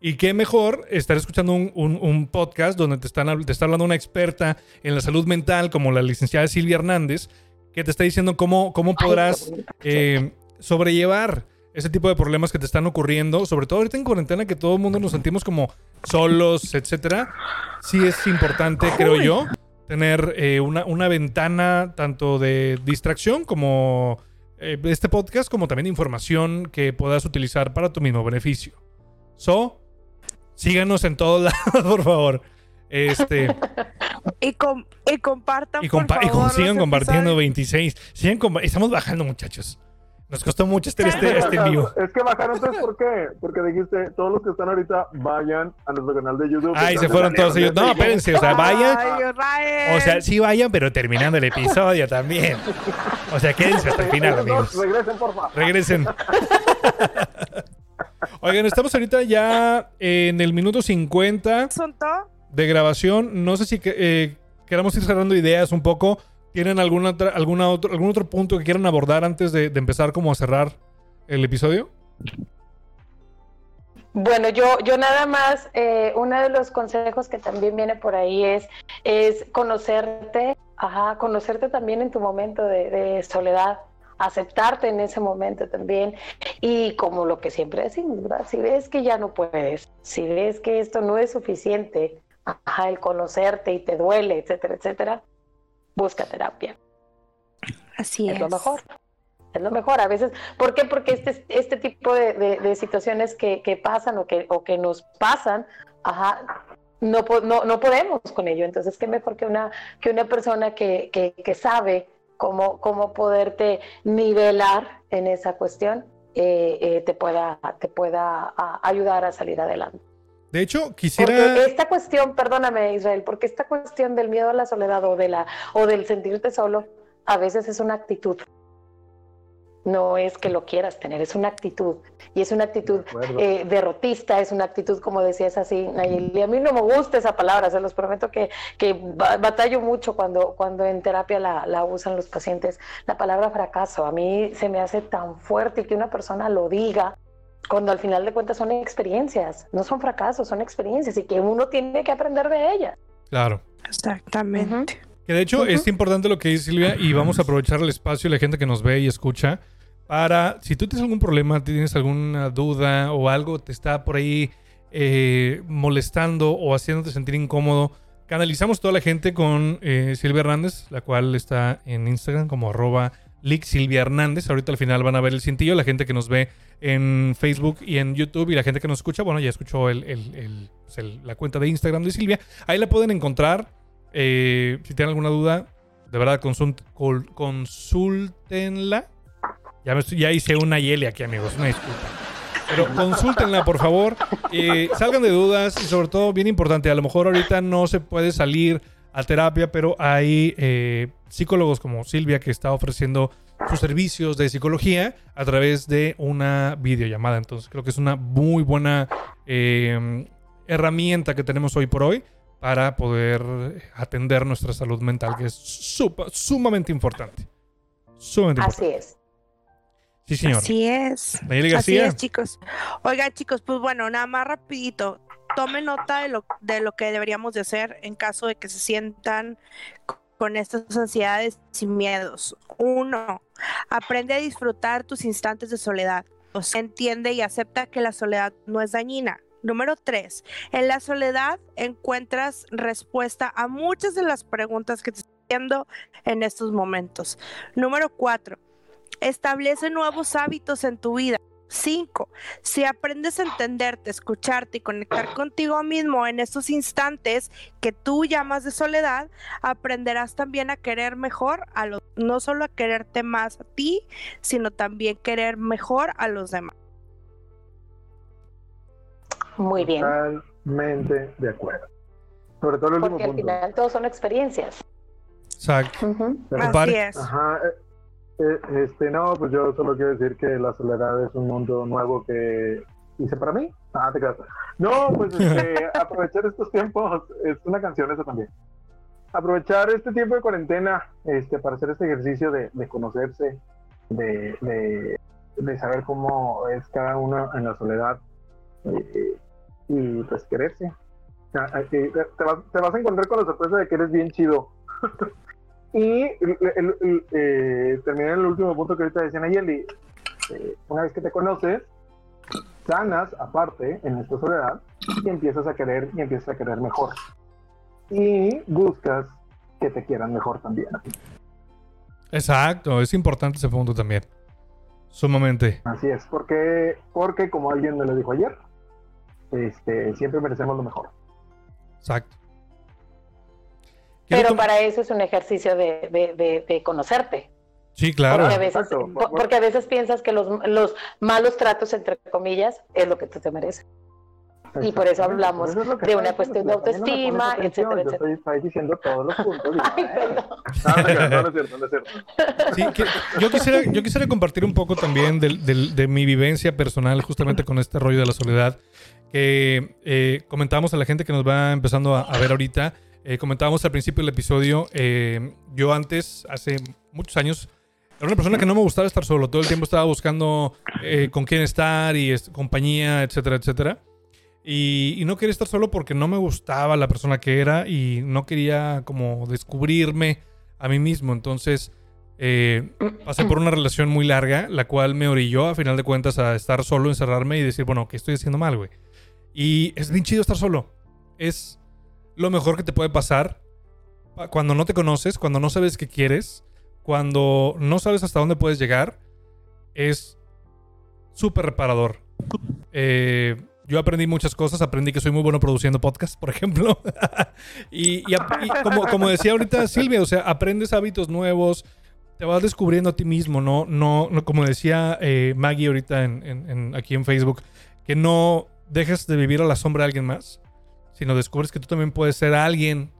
Y qué mejor estar escuchando un, un- un podcast donde te, están, te está hablando una experta en la salud mental, como la licenciada Silvia Hernández, que te está diciendo cómo, cómo podrás eh, sobrellevar ese tipo de problemas que te están ocurriendo, sobre todo ahorita en cuarentena que todo el mundo nos sentimos como solos, etcétera, sí es importante, creo yo, tener eh, una, una ventana tanto de distracción como eh, este podcast, como también información que puedas utilizar para tu mismo beneficio. So, síganos en todos lados, por favor. Este, Y, com- y compartan, y, por compa- y favor, con- sigan compartiendo episodios. 26. Sigan compa- Estamos bajando, muchachos. Nos costó mucho este, este, este en vivo. Es que bajaron, entonces, ¿por qué? Porque dijiste, todos los que están ahorita vayan a nuestro canal de YouTube. Ay, se fueron todos ellos. No, espérense, o sea, vayan. Ay. O sea, sí vayan, pero terminando el episodio también. O sea, quédense hasta el final, amigos. Regresen, porfa. Regresen. Oigan, estamos ahorita ya en el minuto 50 asunto. de grabación. No sé si eh, queramos ir cerrando ideas un poco. ¿Tienen alguna otra, alguna otro, algún otro punto que quieran abordar antes de, de empezar como a cerrar el episodio? Bueno, yo, yo nada más, eh, uno de los consejos que también viene por ahí es, es conocerte, ajá, conocerte también en tu momento de, de soledad, aceptarte en ese momento también. Y como lo que siempre decimos, ¿verdad? Si ves que ya no puedes, si ves que esto no es suficiente, ajá, el conocerte y te duele, etcétera, etcétera, busca terapia. Así es es. lo mejor. Es lo mejor. A veces, ¿por qué? Porque este, este tipo de, de- de situaciones que, que pasan o que, o que nos pasan, ajá, no, no, no podemos con ello. Entonces, qué mejor que una, que una persona que, que, que sabe cómo, cómo poderte nivelar en esa cuestión, eh, eh, te pueda, te pueda a- ayudar a salir adelante. De hecho, Porque quisiera... esta cuestión, perdóname Israel, porque esta cuestión del miedo a la soledad o, de la, o del sentirte solo, a veces es una actitud. No es que lo quieras tener, es una actitud. Y es una actitud De eh, derrotista, es una actitud, como decías así, Nayeli. A mí no me gusta esa palabra, se los prometo que, que ba- batallo mucho cuando, cuando en terapia la, la usan los pacientes. La palabra fracaso, a mí se me hace tan fuerte que una persona lo diga cuando al final de cuentas son experiencias, no son fracasos, son experiencias y que uno tiene que aprender de ellas. Claro. Exactamente. Que de hecho es importante lo que dice Silvia y vamos a aprovechar el espacio y la gente que nos ve y escucha para, si tú tienes algún problema, tienes alguna duda o algo te está por ahí eh, molestando o haciéndote sentir incómodo, canalizamos toda la gente con eh, Silvia Hernández, la cual está en Instagram como arroba Silvia Hernández. Ahorita al final van a ver el cintillo, la gente que nos ve en Facebook y en YouTube y la gente que nos escucha, bueno, ya escuchó el- pues, la cuenta de Instagram de Silvia. Ahí la pueden encontrar. Eh, si tienen alguna duda, de verdad, consult- consúltenla. Ya, me estoy- ya hice una Yeli aquí, amigos, una disculpa. Pero consúltenla, por favor. Eh, salgan de dudas y sobre todo, bien importante, a lo mejor ahorita no se puede salir a terapia, pero hay eh, psicólogos como Silvia que está ofreciendo sus servicios de psicología a través de una videollamada. Entonces creo que es una muy buena eh, herramienta que tenemos hoy por hoy para poder atender nuestra salud mental, que es sumamente importante. Sumamente importante. Así es. Sí, señor. Así es. Nayeli Así es, chicos. Oigan, chicos, pues bueno, nada más rapidito. Tomen nota de lo, de lo que deberíamos de hacer en caso de que se sientan con estas ansiedades y miedos. Uno, aprende a disfrutar tus instantes de soledad. O sea, entiende y acepta que la soledad no es dañina. Número tres, en la soledad encuentras respuesta a muchas de las preguntas que te estoy haciendo en estos momentos. Número cuatro, establece nuevos hábitos en tu vida. Cinco, si aprendes a entenderte, escucharte y conectar contigo mismo en estos instantes que tú llamas de soledad, aprenderás también a querer mejor a los, no solo a quererte más a ti, sino también querer mejor a los demás. Muy bien. Totalmente de acuerdo. Sobre todo el último Porque al punto. final todos son experiencias. Exacto. Así es. Ajá. Eh, Este, no, pues yo solo quiero decir que la soledad es un mundo nuevo que hice para mí. Ah, te creas. No, pues este, aprovechar estos tiempos, es una canción esa también. Aprovechar este tiempo de cuarentena este, para hacer este ejercicio de, de conocerse, de, de, de saber cómo es cada uno en la soledad eh, y pues quererse. Ah, eh, Te vas, te vas a encontrar con la sorpresa de que eres bien chido. Y el- el- el- eh, en el último punto que ahorita decía Nayeli. este, una vez que te conoces, sanas aparte en esta soledad y empiezas a querer y empiezas a querer mejor. Y buscas que te quieran mejor también. Exacto, es importante ese punto también. Sumamente. Así es, porque, porque como alguien me lo dijo ayer, este, siempre merecemos lo mejor. Exacto. Pero para eso es un ejercicio de, de, de, conocerte. Sí, claro. Porque a veces, porque a veces piensas que los, los, malos tratos, entre comillas, es lo que tú te mereces. Y por eso hablamos de una cuestión de autoestima, etcétera, etcétera. Estoy, diciendo todos los puntos. Ay, no, no, es cierto, no es cierto. Sí, que, yo, quisiera, yo quisiera compartir un poco también de, de, de, mi vivencia personal justamente con este rollo de la soledad que eh, comentamos a la gente que nos va empezando a, a ver ahorita. Eh, comentábamos al principio del episodio, eh, yo antes, hace muchos años, era una persona que no me gustaba estar solo. Todo el tiempo estaba buscando eh, con quién estar y compañía, etcétera, etcétera. Y, y, no quería estar solo porque no me gustaba la persona que era y no quería como descubrirme a mí mismo. Entonces eh, pasé por una relación muy larga, la cual me orilló a final de cuentas a estar solo, encerrarme y decir, bueno, ¿qué estoy haciendo mal, güey? Y es bien chido estar solo. Es lo mejor que te puede pasar cuando no te conoces, cuando no sabes qué quieres, cuando no sabes hasta dónde puedes llegar. Es súper reparador. Eh, yo aprendí muchas cosas. Aprendí que soy muy bueno produciendo podcasts, por ejemplo. y, como, como, decía ahorita Silvia, o sea, aprendes hábitos nuevos. Te vas descubriendo a ti mismo, ¿no? No, no como decía eh, Maggie ahorita en, aquí en Facebook, que no dejes de vivir a la sombra de alguien más, sino descubres que tú también puedes ser alguien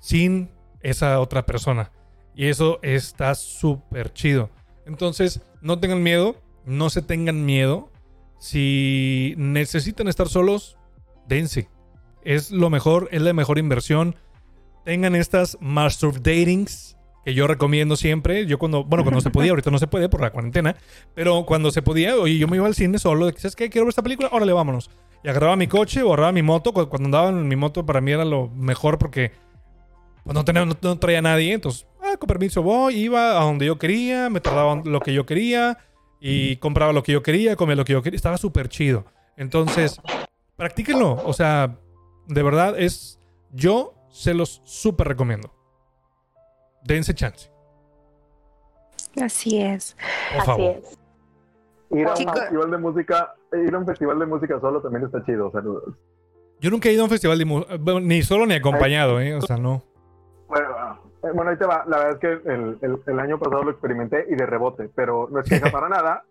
sin esa otra persona. Y eso está súper chido. Entonces, no tengan miedo, no se tengan miedo. Si necesitan estar solos, dense. Es lo mejor, es la mejor inversión. Tengan estas master datings que yo recomiendo siempre. Yo cuando, bueno, cuando se podía, ahorita no se puede por la cuarentena, pero cuando se podía, oye, yo me iba al cine solo, ¿sabes qué? Quiero ver esta película, órale, vámonos. Y agarraba mi coche o agarraba mi moto. Cuando andaba en mi moto para mí era lo mejor porque pues, no, tenía, no, no traía a nadie. Entonces, ah, con permiso voy, iba a donde yo quería, me tardaba lo que yo quería y compraba lo que yo quería, comía lo que yo quería. Estaba súper chido. Entonces, practíquenlo. O sea, de verdad es... Yo se los súper recomiendo. Dense chance. Así es. Por favor. Así es. Ir a un festival de música, ir a un festival de música solo también está chido. Saludos. Yo nunca he ido a un festival de música, ni solo ni acompañado, ¿eh? O sea, no. Bueno, eh, bueno, ahí te va. La verdad es que el, el, el, año pasado lo experimenté y de rebote, pero no es queja para nada,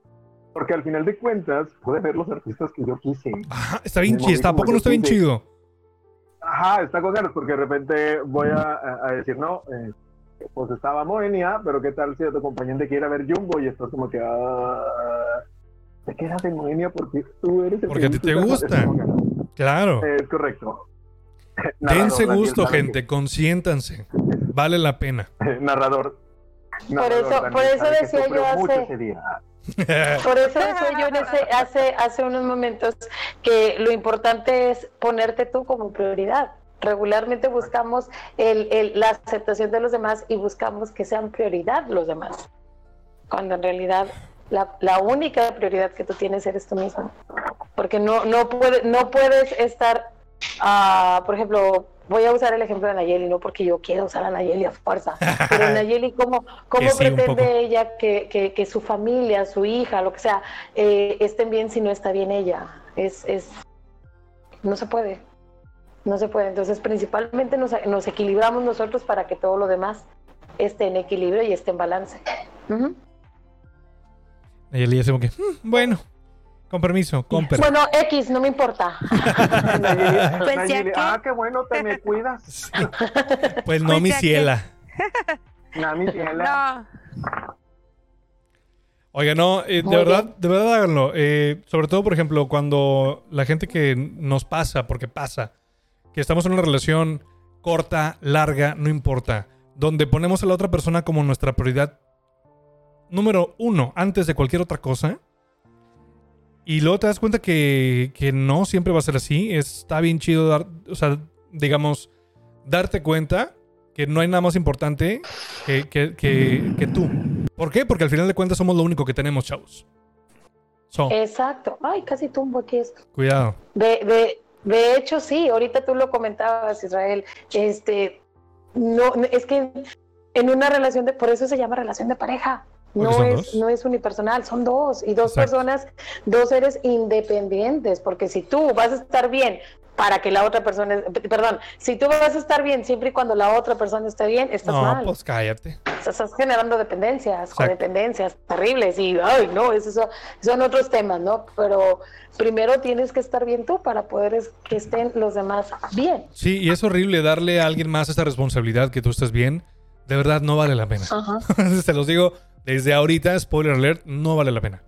porque al final de cuentas pude ver los artistas que yo quise. Ajá, está bien chido. ¿A poco no está bien chido? Ajá, está con ganas, porque de repente voy a, a decir, no, eh, pues estaba Moenia, pero ¿qué tal si tu acompañante quiere ver Jumbo y estás como que, ah, te quedas en Moenia porque tú eres el Porque a ti te gusta. Claro. Es correcto. Dense gusto, gente, consiéntanse. Vale la pena. Narrador. Por eso, por eso decía yo hace. Por eso decía yo en ese, hace, hace unos momentos que lo importante es ponerte tú como prioridad. Regularmente buscamos el, el, la aceptación de los demás y buscamos que sean prioridad los demás. Cuando en realidad la, la única prioridad que tú tienes eres tú mismo. Porque no, no, puede, no puedes estar, uh, por ejemplo, voy a usar el ejemplo de Nayeli, no porque yo quiera usar a Nayeli a fuerza, pero Nayeli, ¿cómo, cómo sí, pretende ella que, que, que, su familia, su hija, lo que sea, eh, estén bien si no está bien ella? Es, es, no se puede, no se puede. Entonces, principalmente nos, nos equilibramos nosotros para que todo lo demás esté en equilibrio y esté en balance. Uh -huh. Que, mm, bueno, con permiso, con permiso. Bueno, X, no me importa. Nayeli, Nayeli, ah, qué bueno, te me cuidas. Pues no, mi ciela. No, mi ciela. No. Oiga, no, eh, de verdad, de verdad háganlo. Eh, sobre todo, por ejemplo, cuando la gente que nos pasa, porque pasa, que estamos en una relación corta, larga, no importa, donde ponemos a la otra persona como nuestra prioridad número uno, antes de cualquier otra cosa, y luego te das cuenta que, que no siempre va a ser así. Está bien chido dar, o sea, digamos, darte cuenta que no hay nada más importante que, que, que, que, tú. ¿Por qué? Porque al final de cuentas somos lo único que tenemos, chavos. So, Exacto. Ay, casi tumbo aquí esto. cuidado. De, de, de hecho, sí, ahorita tú lo comentabas, Israel. Este, no, es que en una relación de, por eso se llama relación de pareja. No es, dos. no es unipersonal, son dos y dos Exacto. personas, dos seres independientes, porque si tú vas a estar bien para que la otra persona, perdón, si tú vas a estar bien siempre y cuando la otra persona esté bien, estás No, mal. pues cállate. Estás generando dependencias, codependencias terribles y, ay, no, eso son, otros temas, ¿no? Pero primero tienes que estar bien tú para poder es- que estén los demás bien. Sí, y es horrible darle a alguien más esa responsabilidad que tú estés bien. De verdad, no vale la pena. Se los digo desde ahorita, spoiler alert, no vale la pena.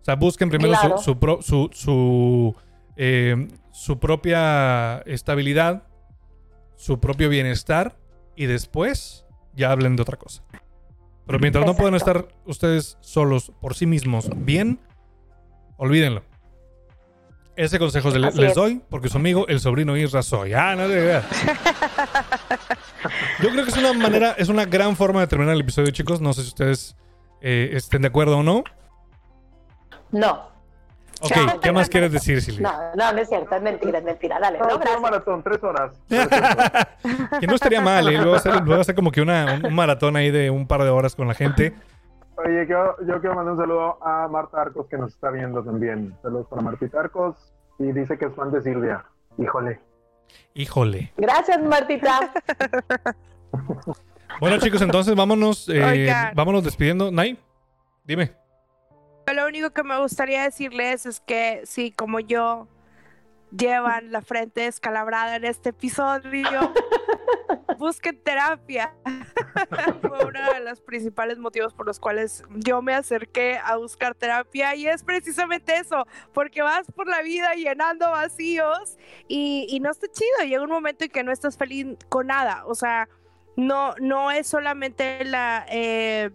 O sea, busquen primero su- Claro. su, pro- su, su, eh, su propia estabilidad, su propio bienestar y después ya hablen de otra cosa. Pero mientras no puedan estar ustedes solos por sí mismos bien, olvídenlo. Ese consejo le- les es. doy porque su amigo, el sobrino Isra soy. Ah, no te. Yo creo que es una manera, es una gran forma de terminar el episodio, chicos. No sé si ustedes eh, estén de acuerdo o no. No, Ok, No. ¿qué más quieres decir, Silvia? no, no, no es cierto, es mentira, es mentira. Dale, No, no, gracias. maratón, tres horas. Que no estaría mal, ¿eh? Luego hacer, luego hacer como que una, un maratón ahí de un par de horas con la gente. Oye, yo, yo quiero mandar un saludo a Marta Arcos que nos está viendo también. Saludos para Martita Arcos y dice que es fan de Silvia. Híjole. Híjole. Gracias, Martita. Bueno, chicos, entonces vámonos, eh, vámonos despidiendo. Nay, dime. Lo único que me gustaría decirles es que sí, como yo llevan la frente descalabrada en este episodio, busquen terapia. Fue uno de los principales motivos por los cuales yo me acerqué a buscar terapia y es precisamente eso, porque vas por la vida llenando vacíos y, y no está chido. Llega un momento en que no estás feliz con nada, o sea, no, no es solamente la... eh,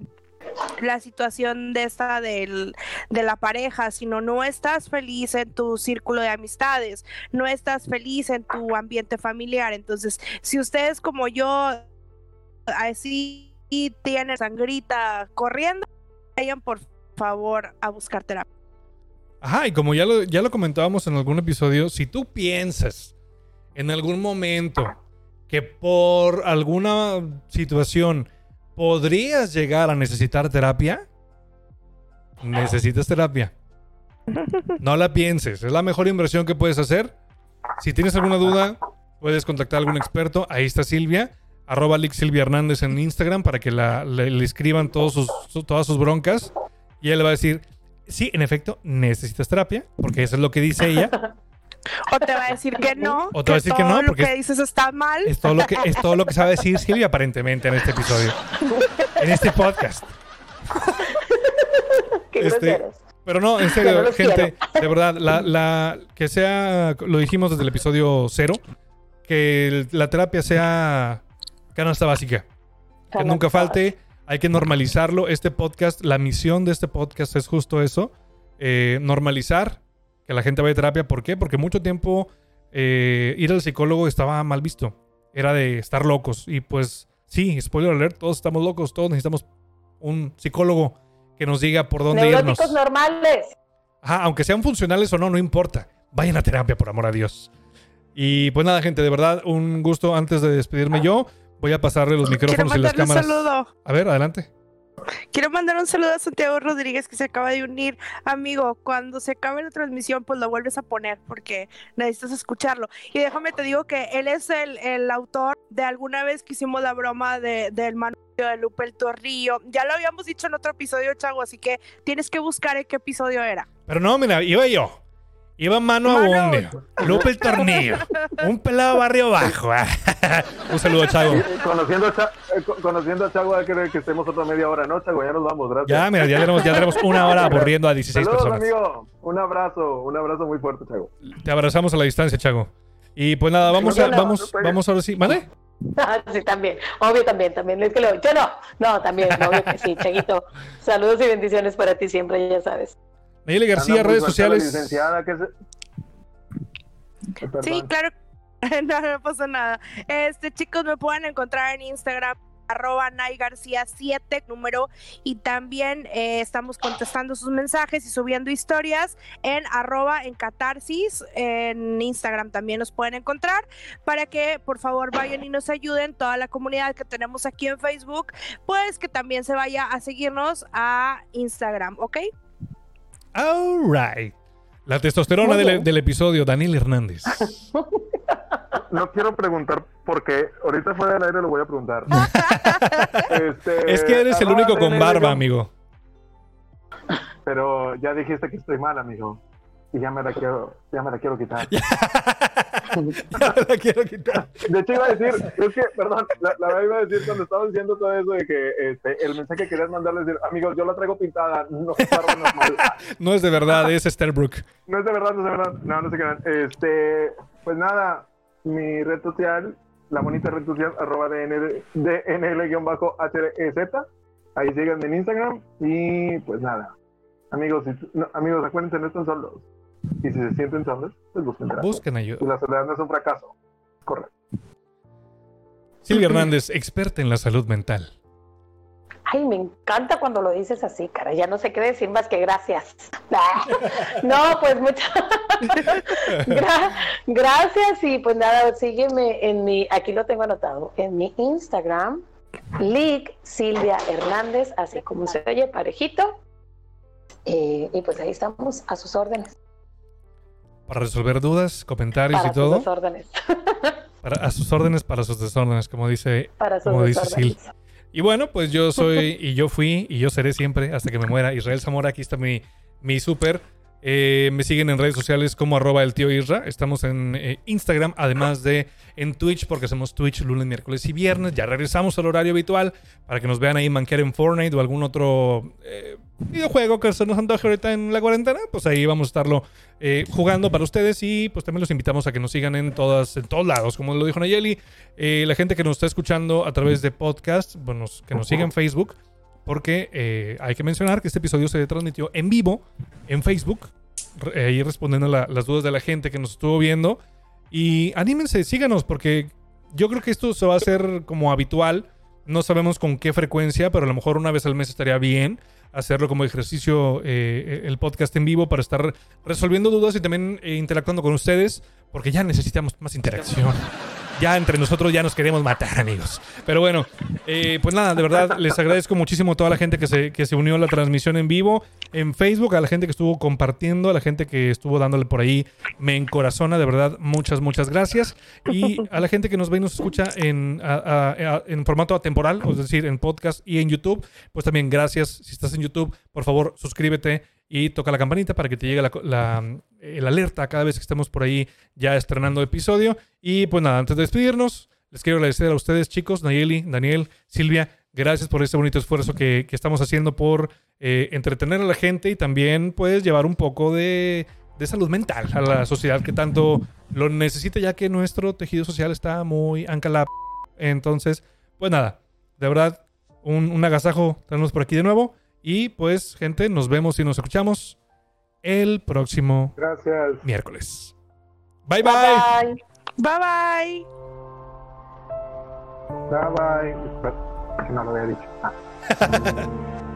la situación de esta del, de la pareja, sino no estás feliz en tu círculo de amistades, no estás feliz en tu ambiente familiar. Entonces, si ustedes como yo así tienen sangrita corriendo, vayan por favor a buscar terapia. Ajá, y como ya lo, ya lo comentábamos en algún episodio, si tú piensas en algún momento que por alguna situación podrías llegar a necesitar terapia, necesitas terapia. No la pienses, es la mejor inversión que puedes hacer. Si tienes alguna duda, puedes contactar a algún experto. Ahí está Silvia, arroba Silvia Hernández en Instagram para que le, escriban todos sus, su- todas sus broncas. Y ella le va a decir, sí, en efecto, necesitas terapia, porque eso es lo que dice ella. O te va a decir que no, O te va a decir que todo no, lo porque que es- dices está mal. Es todo lo que, es todo lo que sabe decir Silvia aparentemente en este episodio. En este podcast. Qué Este. Pero no, en serio, no gente, de verdad, la, la- que sea, lo dijimos desde el episodio cero, que el- la terapia sea canasta básica. Que nunca falte, hay que normalizarlo. Este podcast, la misión de este podcast es justo eso, eh, normalizar que la gente vaya a terapia. ¿Por qué? Porque mucho tiempo eh, ir al psicólogo estaba mal visto. Era de estar locos. Y pues sí, spoiler alert, todos estamos locos, todos necesitamos un psicólogo que nos diga por dónde irnos. Neuróticos normales. Ajá, aunque sean funcionales o no, no importa. Vayan a terapia, por amor a Dios. Y pues nada, gente, de verdad, un gusto antes de despedirme yo. Voy a pasarle los micrófonos y las mandarle un cámaras. saludo. A ver, adelante. Quiero mandar un saludo a Santiago Rodríguez que se acaba de unir. Amigo, cuando se acabe la transmisión, pues lo vuelves a poner porque necesitas escucharlo. Y déjame te digo que él es el, el autor de alguna vez que hicimos la broma de, del manubrio de Lupe el Torrillo. Ya lo habíamos dicho en otro episodio, Chago, así que tienes que buscar en qué episodio era. Pero no, mira, iba yo. Iba mano a bonde. Lupe el tornillo. Un pelado barrio bajo. un saludo, Chago. Conociendo a, Cha- eh, co- conociendo a Chago, va a querer que estemos otra media hora, ¿no, Chago? Ya nos vamos, gracias. Ya, mira, ya tenemos, ya tenemos una hora aburriendo a 16 Saludos, personas. amigo. Un abrazo, un abrazo muy fuerte, Chago. Te abrazamos a la distancia, Chago. Y pues nada, vamos, a, vamos, vamos ahora sí. ¿Vale? Ah, sí, también. Obvio también, también. Es que lo, yo no. No, también, obvio que sí, Chaguito. Saludos y bendiciones para ti siempre, ya sabes. Nayeli García, redes sociales. licenciada, que se- Sí, claro. No, no pasa nada. Este, chicos, me pueden encontrar en Instagram arroba Nay García 7 número y también eh, estamos contestando sus mensajes y subiendo historias en arroba en catarsis en Instagram también nos pueden encontrar para que por favor vayan y nos ayuden toda la comunidad que tenemos aquí en Facebook pues que también se vaya a seguirnos a Instagram ¿ok? All La testosterona del, del, episodio, Daniel Hernández. No quiero preguntar por qué. Ahorita fuera del aire lo voy a preguntar. este, es que eres el único con barba, amigo. Pero ya dijiste que estoy mal, amigo. Y ya me la quiero, ya me la quiero quitar. ya me la quiero quitar. De hecho, iba a decir, es que, perdón, la, la iba a decir cuando estaba diciendo todo eso de que este, el mensaje que querías mandarle es decir, amigos, yo la traigo pintada, no es normal. no es de verdad, es Sterbrook. No es de verdad, no es de verdad. No, no se crean. Este, pues nada, mi red social, la bonita red social, arroba DNL-HDZ. Ahí síganme en Instagram. Y pues nada, amigos, amigos, acuérdense, no están solos. Y si se sienten solos, pues busquen Busquen ayuda. Y la soledad no es un fracaso. Correcto. Silvia Hernández, experta en la salud mental. Ay, me encanta cuando lo dices así, cara. Ya no sé qué decir más que gracias. no, pues muchas gracias y pues nada, sígueme en mi, aquí lo tengo anotado, en mi Instagram, Lick Silvia Hernández, así como se oye, parejito. Eh, y pues ahí estamos a sus órdenes. Para resolver dudas, comentarios y todo. Sus órdenes. para, a sus órdenes, para sus desórdenes, como dice, para como dice Sil. Y bueno, pues yo soy y yo fui y yo seré siempre hasta que me muera. Israel Zamora, aquí está mi, mi súper. Eh, me siguen en redes sociales como arroba el tío. Estamos en eh, Instagram, además de en Twitch, porque hacemos Twitch lunes, miércoles y viernes. Ya regresamos al horario habitual para que nos vean ahí manquear en Fortnite o algún otro eh, videojuego que se nos antoje ahorita en la cuarentena. Pues ahí vamos a estarlo jugando para ustedes y pues también los invitamos a que nos sigan en todas, en todos lados, como lo dijo Nayeli. la gente que nos está escuchando a través de podcast, bueno, que nos siga en Facebook porque eh, hay que mencionar que este episodio se transmitió en vivo en Facebook, ahí respondiendo a las dudas de la gente que nos estuvo viendo. Y anímense, síganos, porque yo creo que esto se va a hacer como habitual. No sabemos con qué frecuencia, pero a lo mejor una vez al mes estaría bien hacerlo como ejercicio eh, el podcast en vivo para estar resolviendo dudas y también eh, interactuando con ustedes, porque ya necesitamos más interacción ya entre nosotros ya nos queremos matar, amigos. Pero bueno, eh, pues nada, de verdad les agradezco muchísimo a toda la gente que se, que se unió a la transmisión en vivo en Facebook, a la gente que estuvo compartiendo, a la gente que estuvo dándole por ahí, me encorazona, de verdad, muchas, muchas gracias. Y a la gente que nos ve y nos escucha en, en formato atemporal, es decir, en podcast y en YouTube, pues también gracias. Si estás en YouTube, por favor, suscríbete y toca la campanita para que te llegue la, el alerta cada vez que estemos por ahí ya estrenando episodio. Y pues nada, antes de despedirnos, les quiero agradecer a ustedes, chicos, Nayeli, Daniel, Silvia, gracias por este bonito esfuerzo que, estamos haciendo por eh, entretener a la gente y también pues llevar un poco de, salud mental a la sociedad que tanto lo necesita ya que nuestro tejido social está muy ancalado. Entonces, pues nada, de verdad, un, un agasajo tenemos por aquí de nuevo. Y pues, gente, nos vemos y nos escuchamos el próximo Gracias. miércoles. Bye bye. Bye bye. Bye bye. bye. No lo había dicho. Ah.